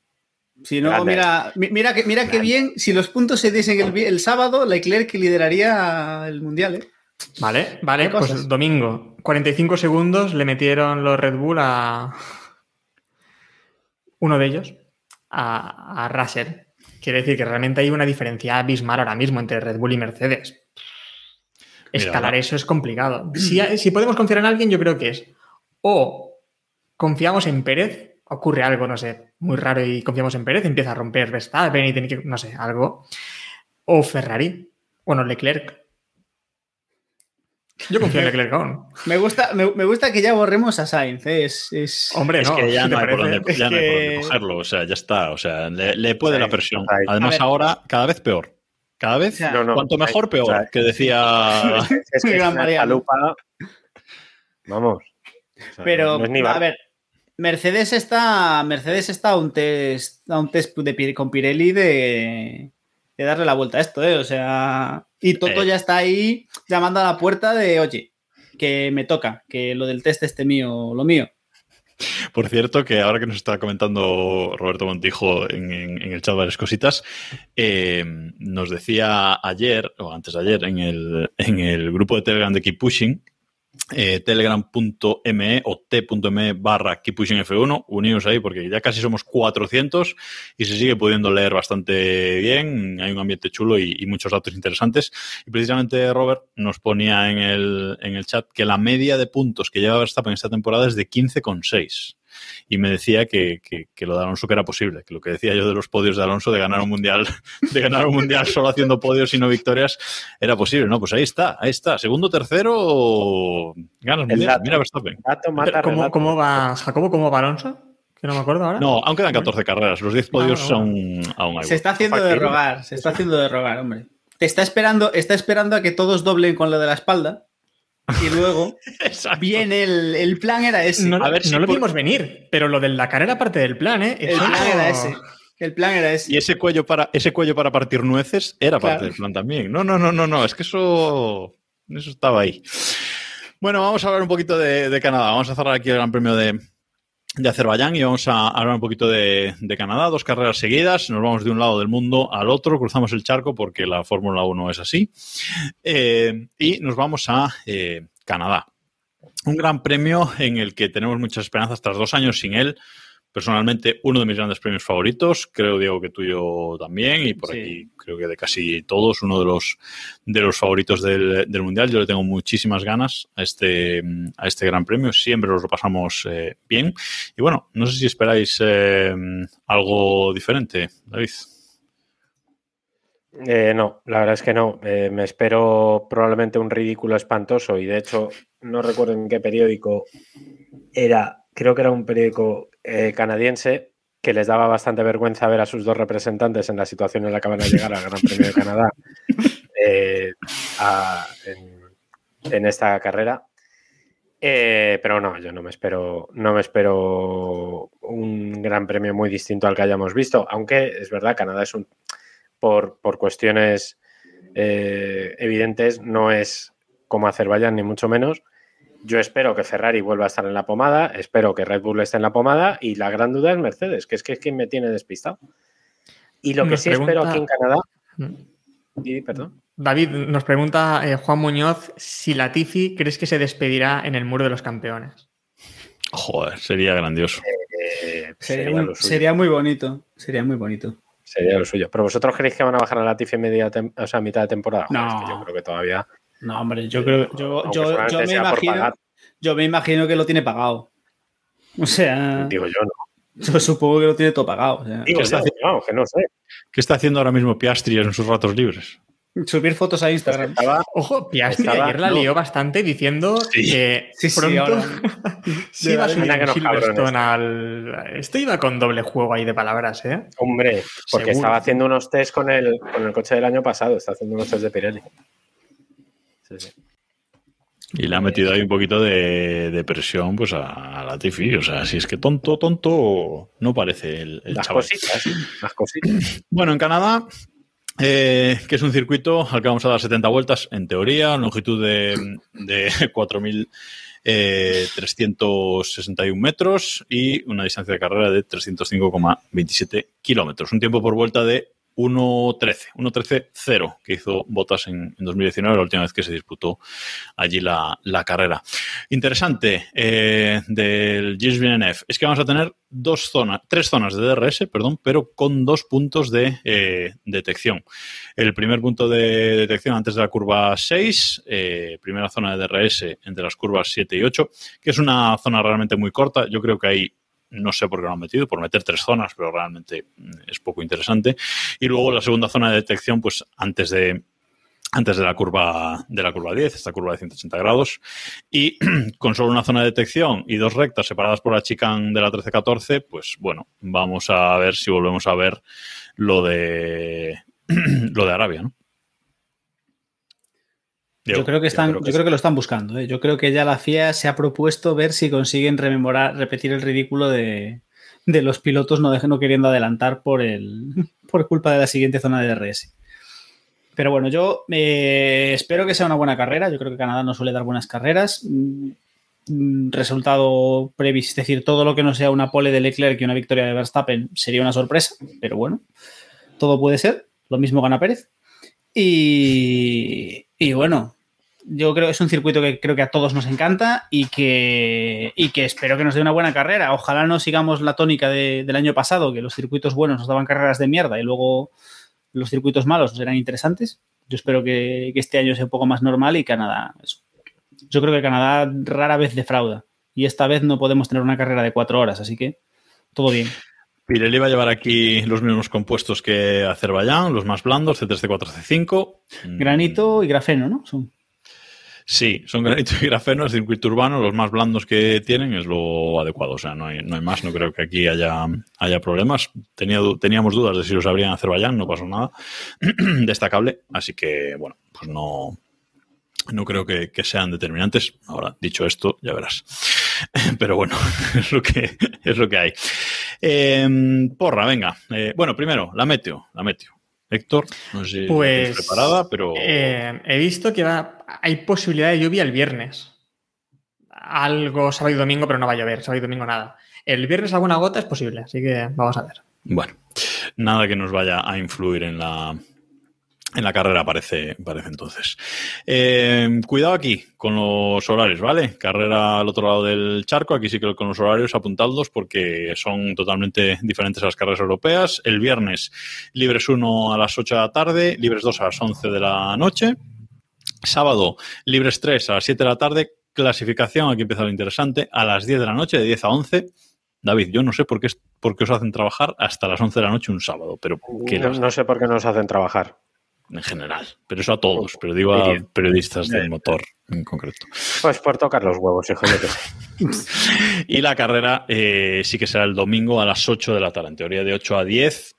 Si no, Grande. mira, mi- mira que, mira que Grande. bien, si los puntos se diesen el, el sábado, Leclerc lideraría el mundial, ¿eh? Vale, vale, pues domingo. 45 segundos le metieron los Red Bull a uno de ellos, a, a Russell. Quiere decir que realmente hay una diferencia abismal ahora mismo entre Red Bull y Mercedes. Escalar eso es complicado. Si, si podemos confiar en alguien, yo creo que es o confiamos en Pérez, ocurre algo, no sé, muy raro y confiamos en Pérez, empieza a romper Verstappen y tiene que, no sé, algo. O Ferrari, bueno, Leclerc. Yo confío en Leclerc aún. Me gusta, me, me gusta que ya borremos a Sainz, ¿eh? es, es- Hombre, Es no. que ya ¿qué no hay por dónde, ya no hay por que- dónde cogerlo. O sea, ya está. O sea, le, le puede la presión. Además, ahora cada vez peor. Cada vez, O No, no, cuanto mejor, o peor. sea, que decía. Es que es Gran una. Vamos. O sea, Pero, no es ni a ver, Mercedes está, Mercedes está a un test, a un test de, con Pirelli de, de darle la vuelta a esto, ¿eh? O sea, y Toto Eh. ya está ahí llamando a la puerta de, oye, que me toca, que lo del test este mío, lo mío. Por cierto, que ahora que nos está comentando Roberto Montijo en, en- en el chat varias cositas, eh, nos decía ayer, o antes de ayer, en el, en el grupo de Telegram de Keep Pushing, eh, telegram.me o t.me barra Keep Pushing F1, unidos ahí porque ya casi somos 400 y se sigue pudiendo leer bastante bien, hay un ambiente chulo y, y muchos datos interesantes. Y precisamente Robert nos ponía en el, en el chat que la media de puntos que lleva Verstappen esta temporada es de 15,6. Y me decía que, que, que, lo de Alonso que era posible, que lo que decía yo de los podios de Alonso, de ganar un mundial, de ganar un mundial solo haciendo podios y no victorias, era posible. No, pues ahí está, ahí está. Segundo, tercero, ganas mundial. Mira Verstappen. ¿Cómo, ¿Cómo, va Jacobo? ¿Cómo va Alonso? Que no me acuerdo ahora. No, aún quedan 14 carreras. Los 10 podios ah, aún, aún hay. Se está haciendo de rogar, se está haciendo de rogar, hombre. Te está esperando, está esperando a que todos doblen con lo de la espalda. Y luego viene el, el, plan era ese. No, a ver, no lo vimos venir, pero lo de la carrera parte del plan, ¿eh? El plan era ese. El plan era ese. Y ese cuello para, ese cuello para partir nueces era parte del plan también. No, no, no, no, no. Es que eso, eso estaba ahí. Bueno, vamos a hablar un poquito de, de Canadá. Vamos a cerrar aquí el Gran Premio de, de Azerbaiyán y vamos a hablar un poquito de, Canadá, dos carreras seguidas, nos vamos de un lado del mundo al otro, cruzamos el charco porque la Fórmula 1 es así, eh, y nos vamos a eh, Canadá. Un gran premio en el que tenemos muchas esperanzas tras dos años sin él, personalmente uno de mis grandes premios favoritos, creo Diego que tuyo también y por sí. aquí creo que de casi todos uno de los de los favoritos del, del, mundial. Yo le tengo muchísimas ganas a este a este gran premio, siempre los lo pasamos eh, bien y bueno, no sé si esperáis eh, algo diferente, David. Eh, no, la verdad es que no. Eh, me espero probablemente un ridículo espantoso y de hecho no recuerdo en qué periódico era, creo que era un periódico eh, canadiense que les daba bastante vergüenza ver a sus dos representantes en la situación en la que van a llegar al Gran Premio de Canadá eh, a, en, en, esta carrera. Eh, pero no, yo no me espero, no me espero un gran premio muy distinto al que hayamos visto, aunque es verdad, Canadá es un por, por cuestiones eh, evidentes, no es como Azerbaiyán, ni mucho menos, yo espero que Ferrari vuelva a estar en la pomada, espero que Red Bull esté en la pomada y la gran duda es Mercedes, que es que es quien me tiene despistado. Y lo que nos sí pregunta... espero aquí en Canadá. Y, perdón. David, nos pregunta eh, Juan Muñoz si Latifi crees que se despedirá en el muro de los campeones. Joder, sería grandioso. Eh, sería, sería, muy, sería, muy, bonito. Sería muy bonito. Sería lo suyo. Pero vosotros creéis que van a bajar a Latifi en media o sea, mitad de temporada. No. Es que yo creo que todavía. No, hombre, yo creo, yo, yo, yo, me imagino, yo me imagino que lo tiene pagado. O sea. Digo yo, no. Yo supongo que lo tiene todo pagado. O sea, Digo, ¿qué, está haciendo? No, que no sé. ¿Qué está haciendo ahora mismo Piastri en sus ratos libres? Subir fotos a Instagram. Estaba, Ojo, Piastri estaba, ayer la no. lió bastante diciendo sí. que sí, pronto iba a subir que Silverstone al... Esto iba con doble juego ahí de palabras, ¿eh? Hombre, porque Seguro. estaba haciendo unos test con el, con el coche del año pasado, está haciendo unos test de Pirelli. Sí, sí. Y le ha metido ahí un poquito de, de presión pues a, a, la Tifi. O sea, si es que tonto, tonto no parece el, el las chaval. Cositas, las cositas. Bueno, en Canadá, eh, que es un circuito al que vamos a dar 70 vueltas, en teoría, longitud de, de 4.000. Eh, 361 metros y una distancia de carrera de 305,27 kilómetros. Un tiempo por vuelta de 1.13, 1.13.0 que hizo Botas en, en, 2019, la última vez que se disputó allí la, la carrera. Interesante eh, del Gilles Villeneuve es que vamos a tener dos zonas, tres zonas de DRS, perdón, pero con dos puntos de eh, detección. El primer punto de detección antes de la curva 6, eh, primera zona de DRS entre las curvas 7 y 8, que es una zona realmente muy corta. Yo creo que hay no sé por qué lo han metido, por meter tres zonas, pero realmente es poco interesante. Y luego la segunda zona de detección, pues antes de, antes de la curva de la curva 10, esta curva de 180 grados, y con solo una zona de detección y dos rectas separadas por la chicane de la 13-14, pues bueno, vamos a ver si volvemos a ver lo de lo de Arabia, ¿no? Yo, yo, creo que están, yo creo que, yo creo que lo están buscando. ¿eh? Yo creo que ya la FIA se ha propuesto ver si consiguen rememorar, repetir el ridículo de, de los pilotos no, no queriendo adelantar por el por culpa de la siguiente zona de DRS. Pero bueno, yo eh, espero que sea una buena carrera. Yo creo que Canadá no suele dar buenas carreras. Mm, resultado previsto, es decir, todo lo que no sea una pole de Leclerc y una victoria de Verstappen sería una sorpresa, pero bueno, todo puede ser. Lo mismo gana Pérez. Y, y, bueno, yo creo que es un circuito que creo que a todos nos encanta y que, y que espero que nos dé una buena carrera. Ojalá no sigamos la tónica de, del año pasado, que los circuitos buenos nos daban carreras de mierda y luego los circuitos malos eran interesantes. Yo espero que, este año sea un poco más normal y Canadá. Yo creo que Canadá rara vez defrauda. Y esta vez no podemos tener una carrera de cuatro horas, así que todo bien. Pirelli va a llevar aquí los mismos compuestos que Azerbaiyán, los más blandos, C3, C4, C5. Granito y grafeno, ¿no? Son. Sí, son granito y grafeno, es circuito urbano, los más blandos que tienen es lo adecuado. O sea, no hay, no hay más, no creo que aquí haya, haya problemas. Tenía, teníamos dudas de si los habría en Azerbaiyán, no pasó nada destacable. Así que, bueno, pues no, no creo que, que sean determinantes. Ahora, dicho esto, ya verás. Pero bueno, es lo que, es lo que hay. Eh, porra, venga. Eh, bueno, primero, la meteo, la meteo. Héctor, no sé si Pues. preparada, pero... eh, he visto que va, hay posibilidad de lluvia el viernes. Algo sábado y domingo, pero no va a llover. Sábado y domingo nada. El viernes alguna gota es posible, así que vamos a ver. Bueno, nada que nos vaya a influir en la, en la carrera, parece, parece entonces. Eh, cuidado aquí con los horarios, ¿vale? Carrera al otro lado del charco, aquí sí que con los horarios apuntadlos porque son totalmente diferentes a las carreras europeas. El viernes, libres 1 a las 8 de la tarde, libres 2 a las 11 de la noche. Sábado, libres 3 a las 7 de la tarde. Clasificación, aquí empieza lo interesante, a las 10 de la noche, de 10 a 11. David, yo no sé por qué, es- por qué os hacen trabajar hasta las 11 de la noche un sábado, pero ¿qué No, no sé por qué nos hacen trabajar. En general. Pero eso a todos, pero digo a periodistas del motor en concreto. Pues por tocar los huevos, hijo de Y la carrera eh, sí que será el domingo a las 8 de la tarde, en teoría de 8 a 10.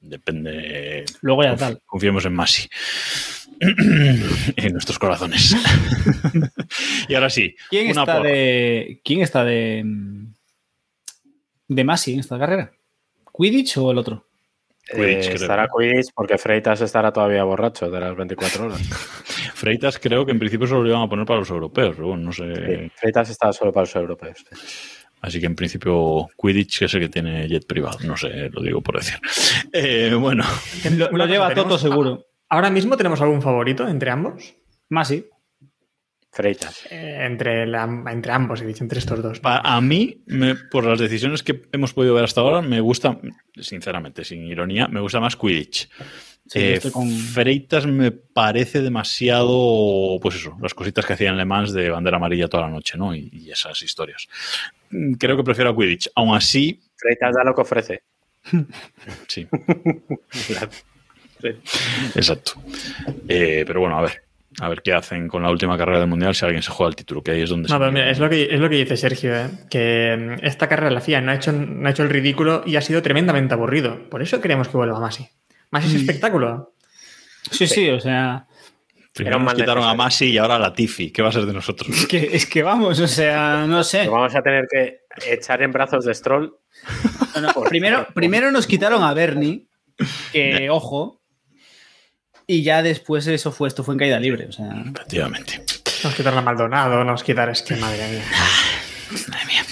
Depende. Luego ya tal. Confiemos en Masi. en nuestros corazones. y ahora sí. ¿Quién una está porra. de. ¿Quién está de. de Masi en esta carrera? ¿Quidditch o el otro? Quidditch, Eh, creo. estará Quidditch porque Freitas estará todavía borracho de las 24 horas. Freitas creo que en principio solo lo iban a poner para los europeos, pero bueno, no sé. Sí, Freitas está solo para los europeos. sí. Así que en principio Quidditch es el que tiene jet privado, no sé, lo digo por decir. Eh, bueno, Lo, lleva Toto seguro. Ahora mismo tenemos algún favorito entre ambos. Masi. Freitas. Eh, entre, la- entre ambos, he dicho, entre estos dos. a mí, me- por las decisiones que hemos podido ver hasta ahora, me gusta, sinceramente, sin ironía, me gusta más Quidditch. Sí, Eh, con- Freitas me parece demasiado, pues eso, las cositas que hacían Le Mans de bandera amarilla toda la noche, ¿no? Y, y esas historias. Mm, Creo que prefiero a Quidditch. Aún así, Freitas da lo que ofrece. sí. Exacto. Eh, pero bueno, a ver. A ver qué hacen con la última carrera del mundial si alguien se juega el título, que ahí es donde No, se- pero mira, es lo que, es lo que dice Sergio, ¿eh? que mm, esta carrera la FIA no ha, hecho, no ha hecho el ridículo y ha sido tremendamente aburrido. Por eso queremos que vuelva Masi. Masi es espectáculo. Sí, sí, o sea. Primero nos quitaron a. Masi y ahora a la Tifi. ¿Qué va a ser de nosotros? Es que, es que vamos, o sea, no sé. Vamos a tener que echar en brazos de Stroll. No, no, primero, primero nos quitaron a Bernie, que ojo. Y ya después eso fue, esto fue en caída libre. O sea, Efectivamente. Nos quitaron a Maldonado, nos quitaron... Es que madre mía. Madre mía.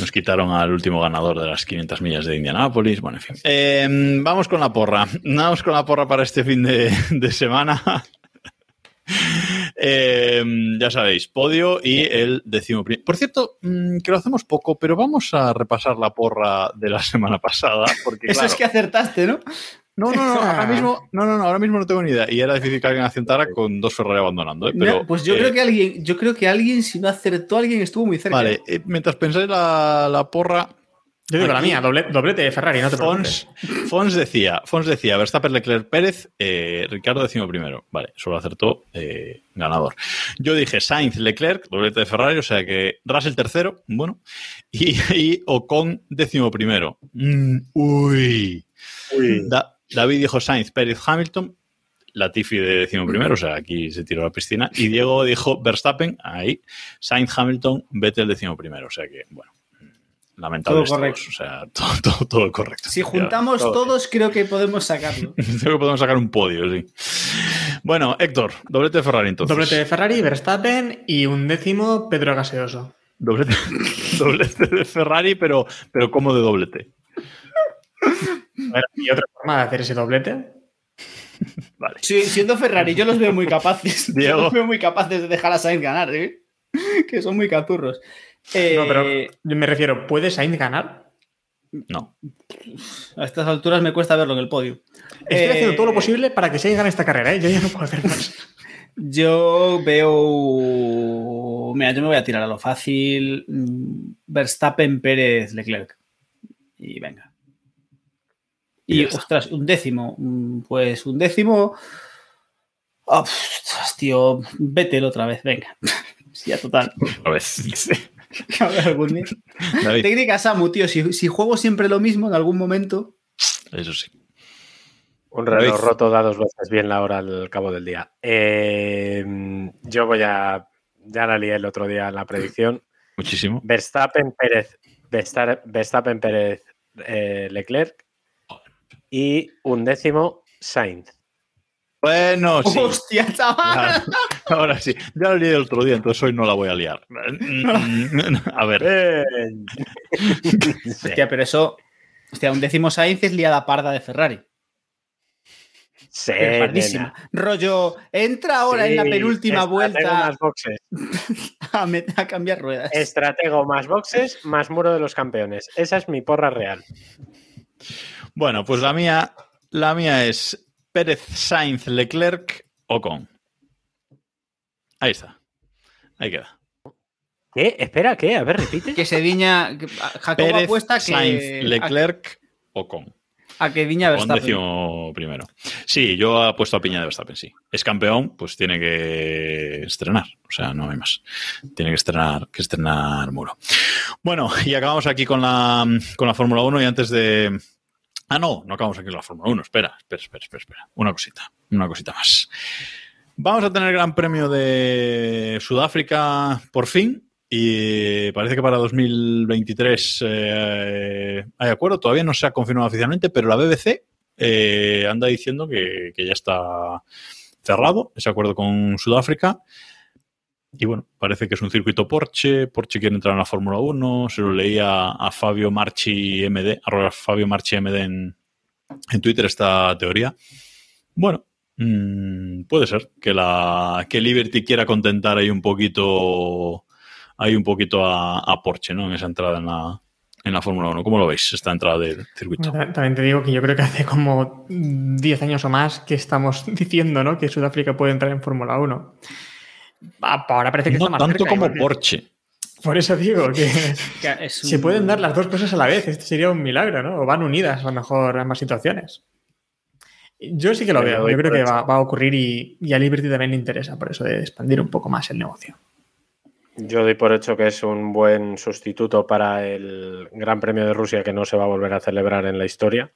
Nos quitaron al último ganador de las 500 millas de Indianápolis. Bueno, en fin. Eh, vamos con la porra. Vamos con la porra para este fin de, de semana. Eh, ya sabéis, podio y el décimo primero. Por cierto, mm, que lo hacemos poco, pero vamos a repasar la porra de la semana pasada. Porque, eso claro, es que acertaste, ¿no? No, no, no, ahora mismo, no, no, no, ahora mismo no tengo ni idea. Y era difícil que alguien acertara con dos Ferrari abandonando. ¿eh? Pero, No, pues yo eh, creo que alguien, yo creo que alguien, si no acertó, alguien estuvo muy cerca. Vale, eh, mientras pensáis la, la porra, Yo digo la mía, doble- doblete de Ferrari, no te preocupes. Fons, Fons decía, Fons decía, Verstappen, Leclerc, Pérez, eh, Ricardo decimo primero. Vale, solo acertó eh, ganador. Yo dije Sainz, Leclerc, doblete de Ferrari, o sea que Russell tercero, bueno, y, y Ocon décimo primero. Mm, uy. Da- David dijo Sainz, Pérez, Hamilton, Latifi de décimo primero, o sea, aquí se tiró a la piscina, y Diego dijo Verstappen, ahí, Sainz, Hamilton, Vettel décimo primero, o sea que, bueno. Lamentables Todo todos, correcto. o sea, todo, todo, todo correcto. si juntamos todo. todos, creo que podemos sacarlo. Creo que podemos sacar un podio, sí. Bueno, Héctor, doblete de Ferrari entonces. Doblete de Ferrari, Verstappen y un décimo Pedro Gaseoso. Doblete, doblete de Ferrari, pero, pero ¿cómo de doblete? ¿Y otra forma de hacer ese doblete? Vale. Sí, siendo Ferrari, yo los veo muy capaces. Yo Diego. los veo muy capaces de dejar a Sainz ganar, ¿eh? Que son muy caturros. Eh, No, pero yo me refiero, ¿puede Sainz ganar? No. A estas alturas me cuesta verlo en el podio. Estoy Eh, haciendo todo lo posible para que Sainz gane esta carrera, ¿eh? Yo ya no puedo hacer más. Yo veo. Mira, yo me voy a tirar a lo fácil. Mm, Verstappen, Pérez, Leclerc. Y venga. Y Y, ostras, un décimo. Mm, Pues un décimo. Ostras, tío, Vettel otra vez, venga. Sí, ya total. A ver, dice. A ver, algún día. David, Técnica Samu, tío. Si, si juego siempre lo mismo en algún momento. eso sí. Un reloj David. roto da dos veces bien la hora al cabo del día. Eh, yo voy a. Ya la lié el otro día en la predicción. Muchísimo. Verstappen, Pérez, Versta- Verstappen, Pérez, eh, Leclerc. Y un décimo, Sainz. Bueno, sí. ¡Hostia, chaval! Ahora sí. Ya lo lié el otro día, entonces hoy no la voy a liar. A ver. Sí. Hostia, pero eso. Hostia, un décimo Sainz es liada parda de Ferrari. Sí, pardísima. Rollo, entra ahora en la penúltima vuelta Más boxes. a cambiar ruedas. Estratego más boxes, más muro de los campeones. Esa es mi porra real. Bueno, pues la mía, la mía es Pérez, Sainz, Leclerc, Ocon. Ahí está. Ahí queda. ¿Qué? Espera, ¿qué? A ver, repite. Que se diña. que- Jacobo Pérez, apuesta que. Sainz, Leclerc, Ocon. A, a que diña Con Verstappen. décimo primero. Sí, yo apuesto a Piña de Verstappen, sí. Es campeón, pues tiene que estrenar. O sea, no hay más. Tiene que estrenar, que estrenar muro. Bueno, y acabamos aquí con la, con la Fórmula 1 y antes de... Ah, no, no acabamos aquí con la Fórmula 1. Espera, espera, espera, espera, espera. Una cosita, una cosita más. Vamos a tener el Gran Premio de Sudáfrica por fin. Y parece que para 2023 eh, hay acuerdo. Todavía no se ha confirmado oficialmente, pero la BBC eh, anda diciendo que ya está cerrado ese acuerdo con Sudáfrica. Y bueno, parece que es un circuito Porsche. Porsche quiere entrar en la Fórmula 1. Se lo leía a Fabio Marchi MD, arroba Fabio Marchi MD en, en Twitter esta teoría. Bueno, mm, puede ser que la que Liberty quiera contentar ahí un poquito ahí un poquito a, a Porsche, ¿no? En esa entrada en la, en la Fórmula 1. ¿Cómo lo veis, esta entrada del circuito? Ta- También te digo que yo creo que hace como 10 años o más que estamos diciendo ¿no? que Sudáfrica puede entrar en Fórmula 1. Ah, Ahora parece que No está más tanto cerca, como que- Porsche. Por eso digo que Que es se pueden dar las dos cosas a la vez. Este sería un milagro, ¿no? O van unidas a lo mejor ambas situaciones. Yo sí que lo veo. Yo creo que va, va a ocurrir y, y a Liberty también le interesa por eso de expandir un poco más el negocio. Yo doy por hecho que es un buen sustituto para el Gran Premio de Rusia que no se va a volver a celebrar en la historia.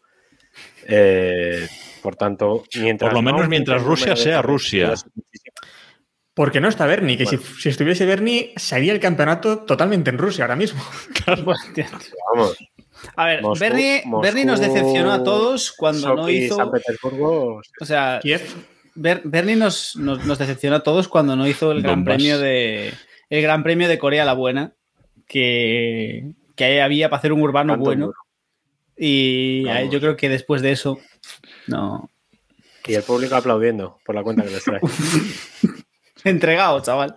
Eh, por tanto, mientras Por lo no menos mientras Rusia sea Rusia. Porque no está Bernie, que Bueno. si, si estuviese Bernie, sería el campeonato totalmente en Rusia ahora mismo. Vamos, A ver, Moscú- Bernie, Bernie nos decepcionó a todos cuando no hizo. San Petersburgo. O sea, Kiev, Ber- Bernie nos, nos, nos decepcionó a todos cuando no hizo el Gran. Premio de el Gran Premio de Corea la Buena, que, que había para hacer un urbano Tanto bueno. duro. Y yo creo que después de eso, no. Y el público aplaudiendo por la cuenta que les trae. Entregado, chaval.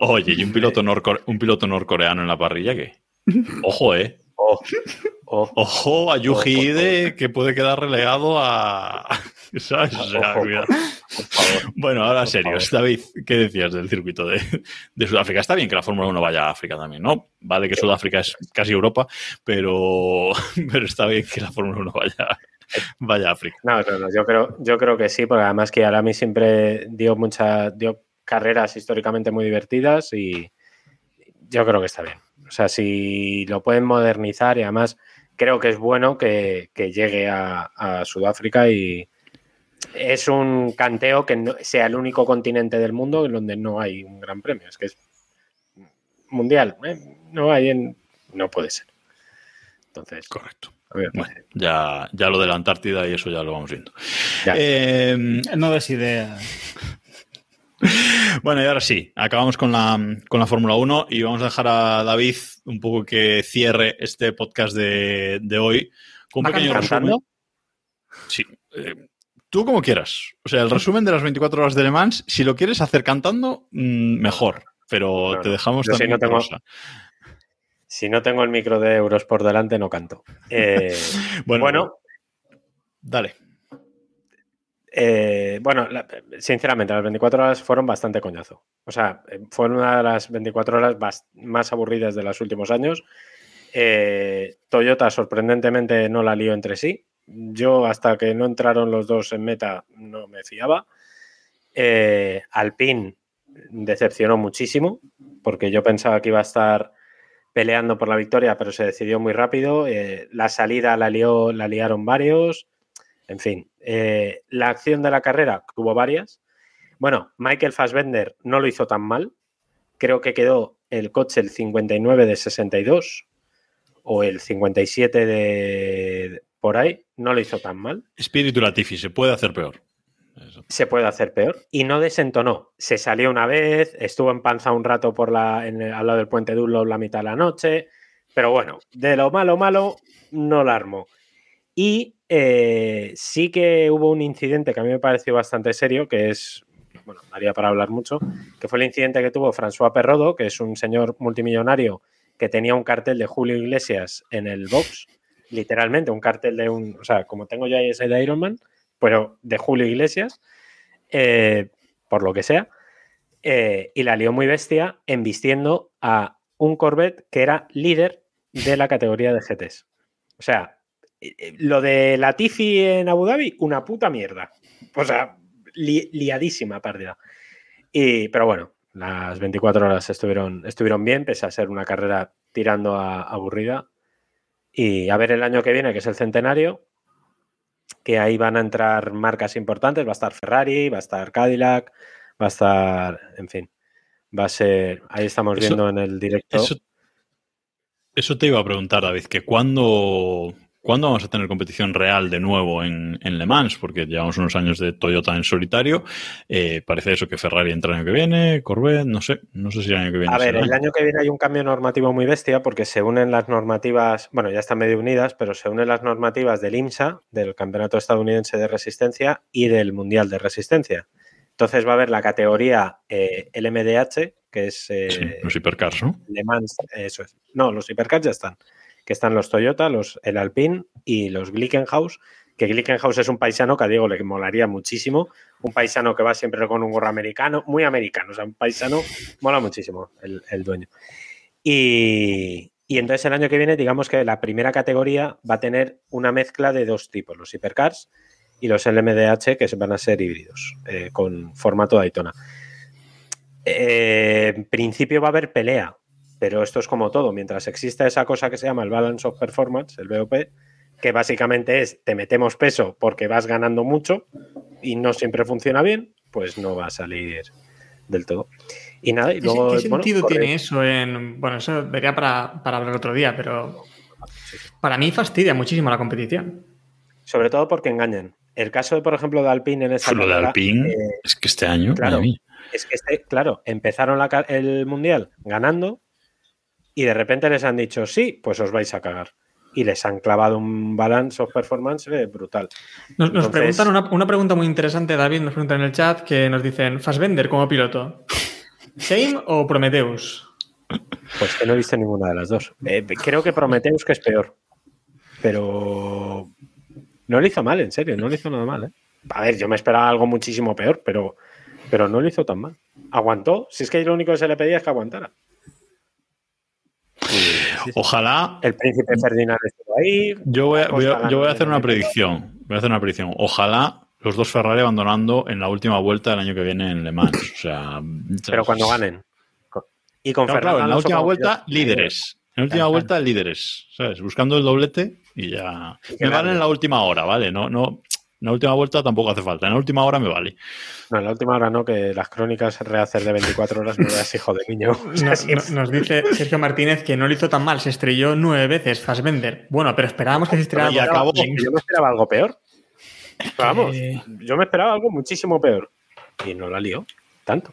Oye, ¿y un piloto, norcore- un piloto norcoreano en la parrilla qué? Ojo, ¿eh? Oh, oh, Ojo a Yuji Ojo, Ide, que puede quedar relegado a... ¿Sabes? O sea, Ojo. cuidado. por favor. Bueno, ahora serios. David, ¿qué decías del circuito de, de Sudáfrica? Está bien que la Fórmula 1 vaya a África también, ¿no? Vale que Sudáfrica es casi Europa, pero, pero está bien que la Fórmula 1 vaya, vaya a África. No, no, no, yo creo, yo creo que sí, porque además que Arami siempre dio muchas, dio carreras históricamente muy divertidas y yo creo que está bien. O sea, si lo pueden modernizar y además creo que es bueno que, que llegue a, a Sudáfrica y es un canteo que no, sea el único continente del mundo en donde no hay un gran premio. Es que es mundial. ¿eh? No hay en. No puede ser. Entonces, Correcto. Bueno, ya, ya lo de la Antártida y eso ya lo vamos viendo. ya. Eh, No des idea. Bueno, y ahora sí, acabamos con la, con la Fórmula 1 y vamos a dejar a David un poco que cierre este podcast de, de hoy con un ¿Va pequeño resumen. Sí. eh, tú como quieras. O sea, el resumen de las 24 horas de Le Mans, si lo quieres hacer cantando, mm, mejor. Pero te dejamos también no tengo-. Si no tengo el micro de euros por delante, no canto. Eh, Bueno, bueno, dale. Eh, bueno, sinceramente, las 24 horas fueron bastante coñazo. O sea, eh, fueron una de las 24 horas más aburridas de los últimos años. Eh, Toyota sorprendentemente no la lió entre sí. Yo hasta que no entraron los dos en meta no me fiaba. Eh, Alpine decepcionó muchísimo porque yo pensaba que iba a estar peleando por la victoria, pero se decidió muy rápido. La salida la, lió, la liaron varios. En fin, eh, la acción de la carrera que hubo varias. Bueno, Michael Fassbender no lo hizo tan mal. Creo que quedó el coche el 59 de 62 o el 57 de por ahí. No lo hizo tan mal. Espíritu Latifi, se puede hacer peor. Eso. Se puede hacer peor. Y no desentonó. Se salió una vez, estuvo en panza un rato por la, en el- al lado del puente Dunlop la mitad de la noche. Pero bueno, de lo malo, malo, no la armó. Y eh, sí que hubo un incidente que a mí me pareció bastante serio, que es, bueno, daría para hablar mucho, que fue el incidente que tuvo François Perrodo, que es un señor multimillonario que tenía un cartel de Julio Iglesias en el box, literalmente un cartel de un, o sea, como tengo yo ahí ese de Iron Man, pero de Julio Iglesias, eh, por lo que sea, eh, y la lió muy bestia embistiendo a un Corvette que era líder de la categoría de GTs. O sea, lo de Latifi en Abu Dhabi, una puta mierda. O sea, li- liadísima partida. Y, pero bueno, las 24 horas estuvieron, estuvieron bien, pese a ser una carrera tirando a aburrida. Y a ver el año que viene, que es el centenario, que ahí van a entrar marcas importantes. Va a estar Ferrari, va a estar Cadillac, va a estar, en fin, va a ser. Ahí estamos Eso- viendo en el directo. Eso, eso te iba a preguntar, David, que cuándo, cuándo vamos a tener competición real de nuevo en, en Le Mans, porque llevamos unos años de Toyota en solitario. Eh, parece eso que Ferrari entra el año que viene, Corvette, no sé, no sé si el año que viene. A ver, el año que viene hay un cambio normativo muy bestia porque se unen las normativas, bueno, ya están medio unidas, pero se unen las normativas del IMSA, del Campeonato Estadounidense de Resistencia y del Mundial de Resistencia. Entonces va a haber la categoría eh, LMDH, que es eh, Sí, los hipercars, ¿no? Le Mans, eso es. No, los Hypercars ya están. Que están los Toyota, los, el Alpine y los Glickenhaus. Que Glickenhaus es un paisano que a Diego le molaría muchísimo. Un paisano que va siempre con un gorro americano, muy americano. O sea, un paisano mola muchísimo el, dueño. Y, y entonces el año que viene, digamos que la primera categoría va a tener una mezcla de dos tipos: los Hypercars y los LMDH, que van a ser híbridos, eh, con formato Daytona. Eh, en principio va a haber pelea, pero esto es como todo. Mientras exista esa cosa que se llama el Balance of Performance, el BOP, que básicamente es te metemos peso porque vas ganando mucho y no siempre funciona bien, pues no va a salir del todo. Y nada, y ¿Qué, luego. qué bueno, sentido corre- tiene eso en. Bueno, eso daría para, para hablar otro día, pero. Para mí fastidia muchísimo la competición. Sobre todo porque engañan. El caso, de, por ejemplo, de Alpine en esa Lo de Alpine, eh, es que este año, claro. Es que, este, claro, empezaron la el mundial ganando y de repente les han dicho, sí, pues os vais a cagar. Y les han clavado un balance of performance brutal. Nos, preguntan una, una pregunta muy interesante, David, nos preguntan en el chat que nos dicen, Fassbender como piloto, ¿Shame o Prometheus? Pues que no he visto ninguna de las dos. Eh, creo que Prometheus que es peor. Pero no lo hizo mal, en serio, no lo hizo nada mal. ¿eh? A ver, yo me esperaba algo muchísimo peor, pero, pero no lo hizo tan mal. Aguantó. Si es que lo único que se le pedía es que aguantara. Ojalá El príncipe Ferdinand estuvo ahí. Yo voy a, voy a- Costa yo voy a ganó hacer una predicción. Voy a hacer una predicción. Ojalá los dos Ferrari abandonando en la última vuelta del año que viene en Le Mans. O sea, Pero cuando ganen. Y con Claro, claro, en la última vuelta, líderes. En la última Claro. vuelta, líderes. ¿Sabes? Buscando el doblete y ya. Me vale gane. en la última hora, ¿vale? No, no. En la última vuelta tampoco hace falta. En la última hora me vale. No, en la última hora no, que las crónicas rehacer de 24 horas no veas hijo de niño. Nos, sí, no- nos dice Sergio Martínez que no lo hizo tan mal, se estrelló nueve veces Fassbender. Bueno, pero esperábamos que se estrellara Y acabó. Yo me esperaba algo peor. Vamos, Eh, yo me esperaba algo muchísimo peor. Y no la lió tanto.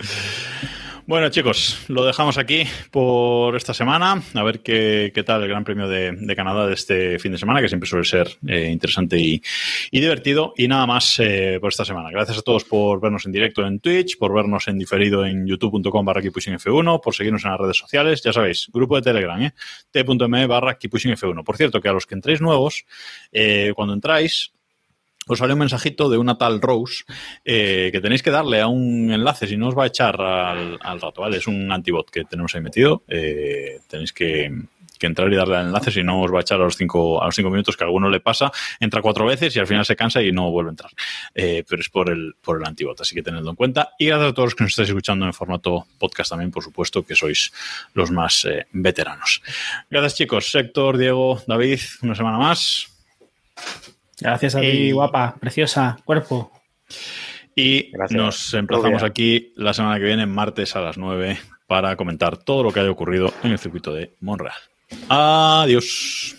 Bueno, chicos, lo dejamos aquí por esta semana. A ver qué, qué tal el Gran Premio de, Canadá de este fin de semana, que siempre suele ser eh, interesante y, y divertido. Y nada más eh, por esta semana. Gracias a todos por vernos en directo en Twitch, por vernos en diferido en youtube.com barra F1, por seguirnos en las redes sociales. Ya sabéis, grupo de Telegram, ¿eh? t.me barra F1. Por cierto, que a los que entréis nuevos, eh, cuando entráis, os sale un mensajito de una tal Rose eh, que tenéis que darle a un enlace si no os va a echar al, al rato, ¿vale? Es un antibot que tenemos ahí metido. eh, tenéis que, entrar y darle al enlace, si no os va a echar a los cinco, a los cinco minutos que a alguno le pasa, entra cuatro veces y al final se cansa y no vuelve a entrar. Eh, pero es por el, por el antibot, así que tenedlo en cuenta. Y gracias a todos los que nos estáis escuchando en formato podcast también, por supuesto, que sois los más veteranos. Gracias chicos, Héctor, Diego, David, una semana más. Gracias a ti, Y- guapa, preciosa, cuerpo. Y Gracias. nos emplazamos aquí la semana que viene, martes a las 9, para comentar todo lo que haya ocurrido en el circuito de Monreal. Adiós.